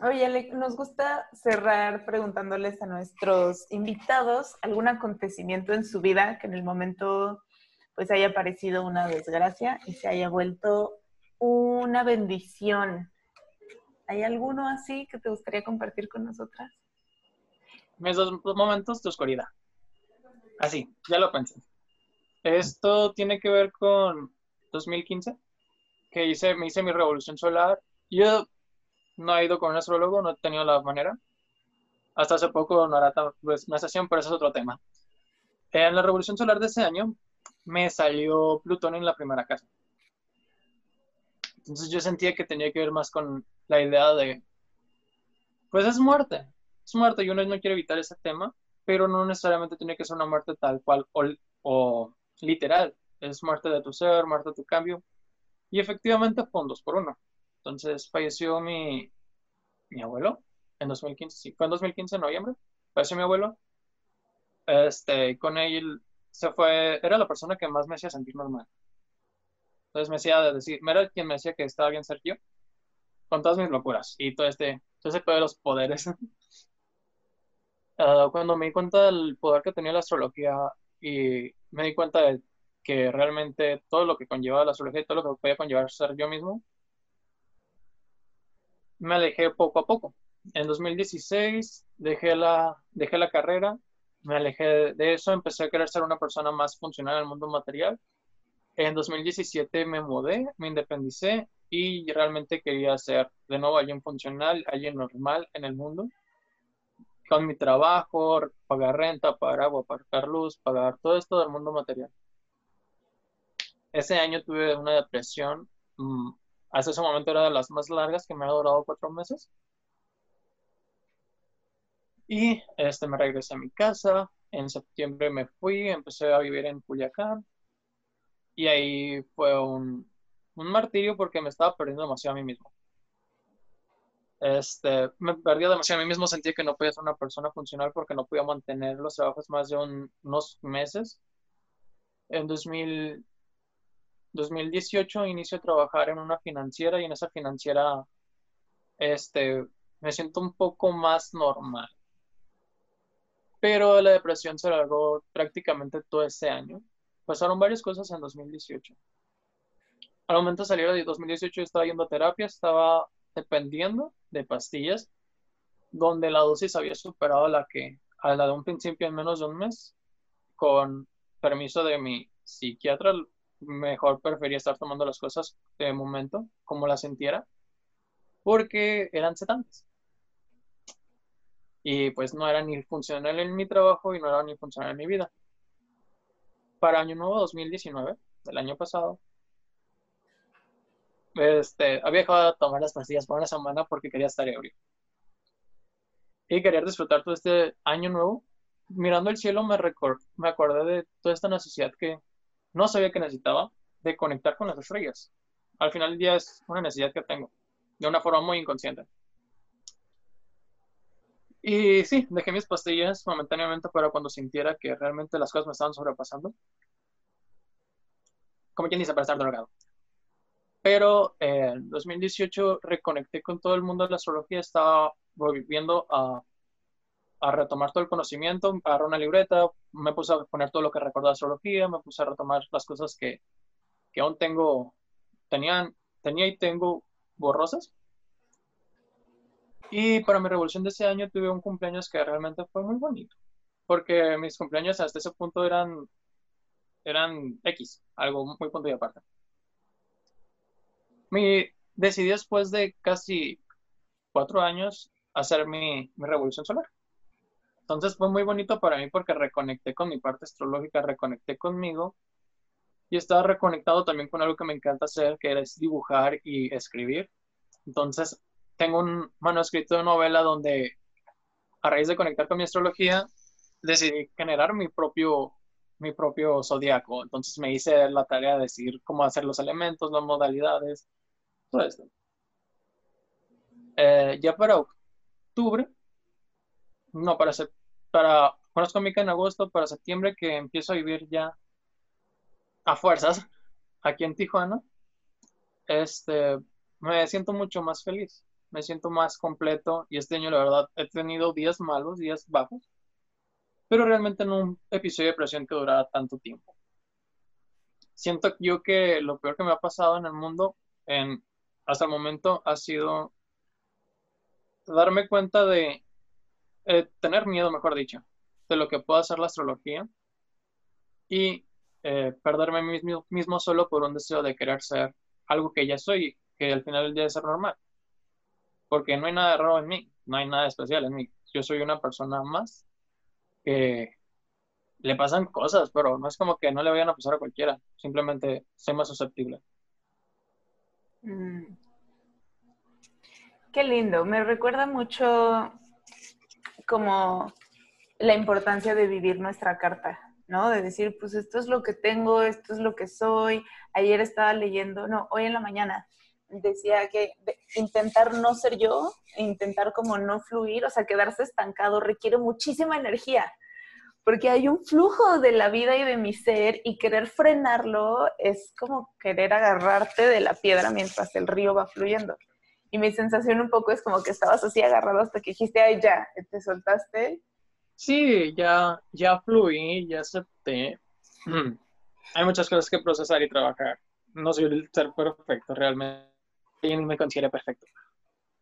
Oye, Ale, nos gusta cerrar preguntándoles a nuestros invitados algún acontecimiento en su vida que en el momento pues haya parecido una desgracia y se haya vuelto una bendición. ¿Hay alguno así que te gustaría compartir con nosotras? Mis dos dos momentos de oscuridad. Así, ya lo pensé. Esto tiene que ver con 2015, que hice, me hice mi revolución solar. Yo no he ido con un astrólogo, no he tenido la manera. Hasta hace poco tan- pues, una sesión, pero ese es otro tema. En la revolución solar de ese año me salió Plutón en la primera casa. Entonces yo sentía que tenía que ver más con la idea de, pues es muerte, es muerte y uno no quiere evitar ese tema, pero no necesariamente tiene que ser una muerte tal cual o, literal. Es muerte de tu ser, muerte de tu cambio. Y efectivamente fue un dos por uno. Entonces falleció mi, mi abuelo en 2015, sí, fue en 2015, en noviembre, falleció mi abuelo. Este, con él se fue, era la persona que más me hacía sentir normal. Entonces me hacía decir, era quien me decía que estaba bien ser yo, con todas mis locuras y todo este, todo ese de los poderes. Ah, cuando me di cuenta del poder que tenía la astrología y me di cuenta de que realmente todo lo que conllevaba la astrología y todo lo que podía conllevar ser yo mismo, me alejé poco a poco. En 2016 dejé la, dejé la carrera, me alejé de eso, empecé a querer ser una persona más funcional en el mundo material. En 2017 me mudé, me independicé y realmente quería ser de nuevo alguien funcional, alguien normal en el mundo, con mi trabajo, pagar renta, pagar agua, pagar luz, pagar todo esto del mundo material. Ese año tuve una depresión, mm, hasta ese momento era de las más largas, que me ha durado cuatro meses. Y este, me regresé a mi casa, en septiembre me fui, empecé a vivir en Culiacán, y ahí fue un, un martirio porque me estaba perdiendo demasiado a mí mismo. Este, me perdía demasiado a mí mismo, sentía que no podía ser una persona funcional porque no podía mantener los trabajos más de unos meses. En 2000, 2018 inicio a trabajar en una financiera y en esa financiera este, me siento un poco más normal. Pero la depresión se alargó prácticamente todo ese año. Pasaron varias cosas en 2018. Al momento de salir de 2018 estaba yendo a terapia, estaba dependiendo de pastillas, donde la dosis había superado la que a la de un principio en menos de un mes. Con permiso de mi psiquiatra, mejor prefería estar tomando las cosas de momento, como las sintiera, porque eran sedantes. Y pues no era ni funcional en mi trabajo y no era ni funcional en mi vida. Para Año Nuevo 2019, del año pasado, este, había dejado de tomar las pastillas por una semana porque quería estar ebrio. Y quería disfrutar todo este año nuevo. Mirando el cielo me, me acordé de toda esta necesidad que no sabía que necesitaba de conectar con las estrellas. Al final del día es una necesidad que tengo, de una forma muy inconsciente. Y sí, dejé mis pastillas momentáneamente para cuando sintiera que realmente las cosas me estaban sobrepasando. Como quien dice, para estar drogado. Pero en 2018 reconecté con todo el mundo de la astrología, estaba volviendo a, a retomar todo el conocimiento, agarré una libreta, me puse a poner todo lo que recordaba astrología, me puse a retomar las cosas que, que aún tengo, tenían, tenía y tengo borrosas. Y para mi revolución de ese año tuve un cumpleaños que realmente fue muy bonito, porque mis cumpleaños hasta ese punto eran, eran X, algo muy punto y aparte. Me decidí después de casi cuatro años hacer mi, mi revolución solar. Entonces fue muy bonito para mí porque reconecté con mi parte astrológica, reconecté conmigo y estaba reconectado también con algo que me encanta hacer, que es dibujar y escribir. Entonces tengo un manuscrito de novela donde a raíz de conectar con mi astrología decidí generar mi propio mi propio zodiaco. Entonces me hice la tarea de decir cómo hacer los elementos, las modalidades, todo esto. Eh, ya para octubre, no, para, para, conozco a Mica en agosto, para septiembre que empiezo a vivir ya a fuerzas aquí en Tijuana, este, me siento mucho más feliz, me siento más completo y este año la verdad he tenido días malos, días bajos, pero realmente no un episodio de depresión que durara tanto tiempo. Siento yo que lo peor que me ha pasado en el mundo en hasta el momento ha sido darme cuenta de eh, tener miedo, mejor dicho, de lo que puede hacer la astrología y eh, perderme mismo, mismo, solo por un deseo de querer ser algo que ya soy, que al final del día es ser normal. Porque no hay nada raro en mí, no hay nada especial en mí. Yo soy una persona más que le pasan cosas, pero no es como que no le vayan a pasar a cualquiera, simplemente soy más susceptible. Mm. Qué lindo, me recuerda mucho como la importancia de vivir nuestra carta, ¿no? De decir, pues esto es lo que tengo, esto es lo que soy. Ayer estaba leyendo, no, hoy en la mañana decía que intentar no ser yo, intentar como no fluir, o sea, quedarse estancado requiere muchísima energía porque hay un flujo de la vida y de mi ser y querer frenarlo es como querer agarrarte de la piedra mientras el río va fluyendo. Y mi sensación un poco es como que estabas así agarrado hasta que dijiste, ay, ya, te soltaste. Sí, ya, ya fluí, ya acepté. Hay muchas cosas que procesar y trabajar. No soy el ser perfecto, realmente. Y me considero perfecto.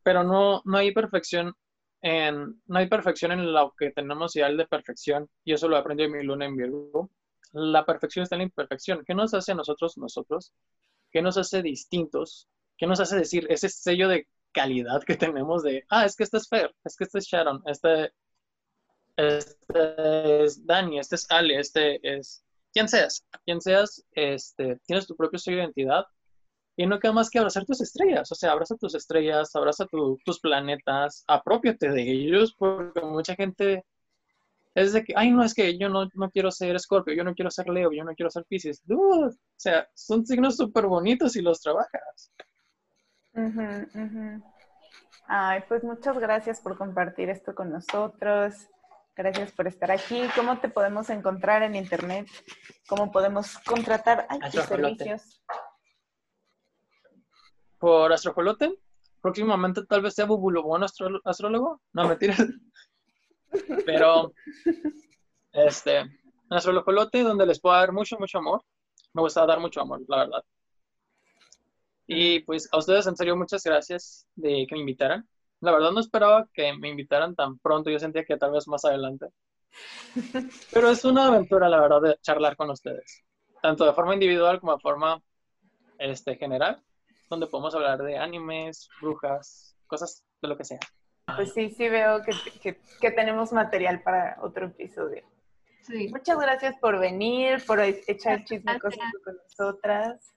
Pero no, no hay perfección no hay perfección en lo que tenemos ideal de perfección, y eso lo aprendí en mi luna en Virgo. La perfección está en la imperfección. ¿Qué nos hace a nosotros nosotros? ¿Qué nos hace distintos ¿Qué nos hace decir ese sello de calidad que tenemos de, ah, es que este es Fer, es que este es Sharon, este, este es Dani, este es Ale, este es quien seas, quien seas, este, tienes tu propio sello de identidad y no queda más que abrazar tus estrellas, o sea, abraza tus estrellas, abraza tus planetas, apropiate de ellos, porque mucha gente es de que, ay, no, es que yo no, no quiero ser Scorpio, yo no quiero ser Leo, yo no quiero ser Pisces. o sea, son signos súper bonitos y los trabajas. Ay, pues muchas gracias por compartir esto con nosotros. Gracias por estar aquí. ¿Cómo te podemos encontrar en internet? ¿Cómo podemos contratar a tus servicios? Por Astrofolote. Próximamente tal vez sea Bubulobón astrólogo. No, mentira. Pero, este, Astrologolote, donde les puedo dar mucho, mucho amor. Me gusta dar mucho amor, la verdad. Y pues a ustedes, en serio, muchas gracias de que me invitaran. La verdad no esperaba que me invitaran tan pronto. Yo sentía que tal vez más adelante. Pero es una aventura, la verdad, de charlar con ustedes. Tanto de forma individual como de forma este, general, donde podemos hablar de animes, brujas, cosas de lo que sea. Pues sí, sí veo que, que tenemos material para otro episodio. Sí. Muchas gracias por venir, por echar chisme con nosotras.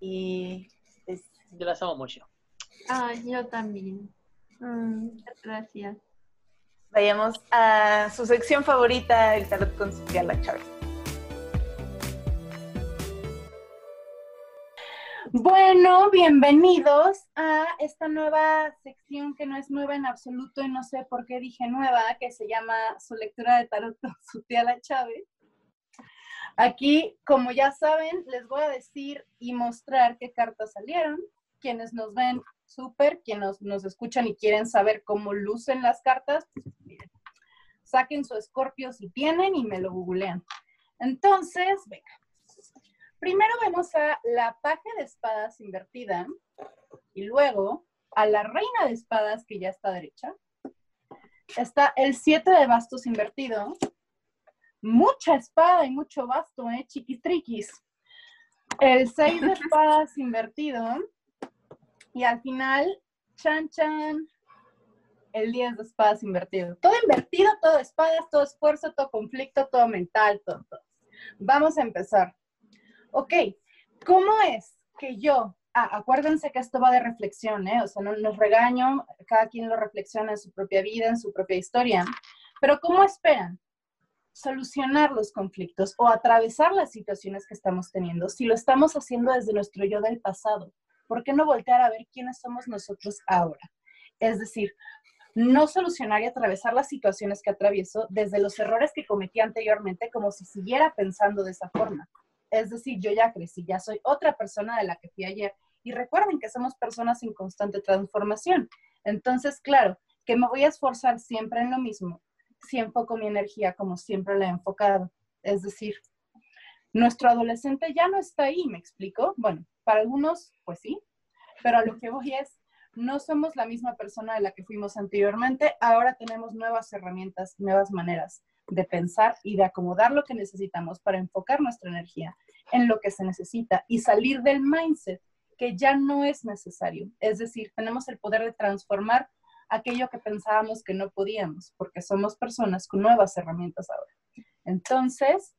Y es... yo las amo mucho. Ay, yo también. Mm. Gracias. Vayamos a su sección favorita, el tarot con Sofía La Bueno, bienvenidos a esta nueva sección que no es nueva en absoluto y no sé por qué dije nueva, que se llama su lectura de tarot con su tía La Chávez. Aquí, como ya saben, les voy a decir y mostrar qué cartas salieron. Quienes nos ven súper, quienes nos, escuchan y quieren saber cómo lucen las cartas, pues, miren, saquen su escorpio si tienen y me lo googlean. Entonces, venga. Primero vemos a la paje de espadas invertida y luego a la reina de espadas que ya está derecha. Está el siete de bastos invertido mucha espada y mucho basto, ¿eh? Chiquistriquis. El 6 de espadas invertido. Y al final, chan, chan, el 10 de espadas invertido. Todo invertido, todo espadas, todo esfuerzo, todo conflicto, todo mental, todo. Vamos a empezar. Ok, ¿cómo es que yo, ah, acuérdense que esto va de reflexión, ¿eh? O sea, no nos regaño, cada quien lo reflexiona en su propia vida, en su propia historia. Pero ¿cómo esperan solucionar los conflictos o atravesar las situaciones que estamos teniendo si lo estamos haciendo desde nuestro yo del pasado? ¿Por qué no voltear a ver quiénes somos nosotros ahora? Es decir, no solucionar y atravesar las situaciones que atravieso desde los errores que cometí anteriormente como si siguiera pensando de esa forma. Es decir, yo ya crecí, ya soy otra persona de la que fui ayer. Y recuerden que somos personas en constante transformación. Entonces, claro, que me voy a esforzar siempre en lo mismo si enfoco mi energía como siempre la he enfocado. Es decir, nuestro adolescente ya no está ahí, ¿me explico? Bueno, para algunos, pues sí, pero a lo que voy es, no somos la misma persona de la que fuimos anteriormente, ahora tenemos nuevas herramientas, nuevas maneras de pensar y de acomodar lo que necesitamos para enfocar nuestra energía en lo que se necesita y salir del mindset que ya no es necesario. Es decir, tenemos el poder de transformar aquello que pensábamos que no podíamos, porque somos personas con nuevas herramientas ahora. Entonces,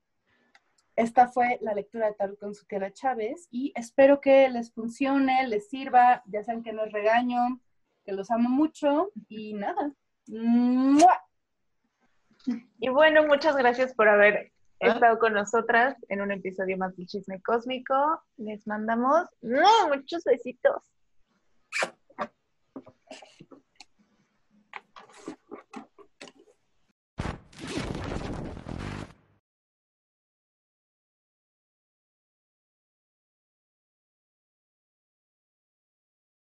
esta fue la lectura de Tarot con Sukela Chávez y espero que les funcione, les sirva, ya saben que no es regaño, que los amo mucho y nada. Y bueno, muchas gracias por haber ¿Ah? estado con nosotras en un episodio más del Chisme Cósmico. Les mandamos muchos besitos.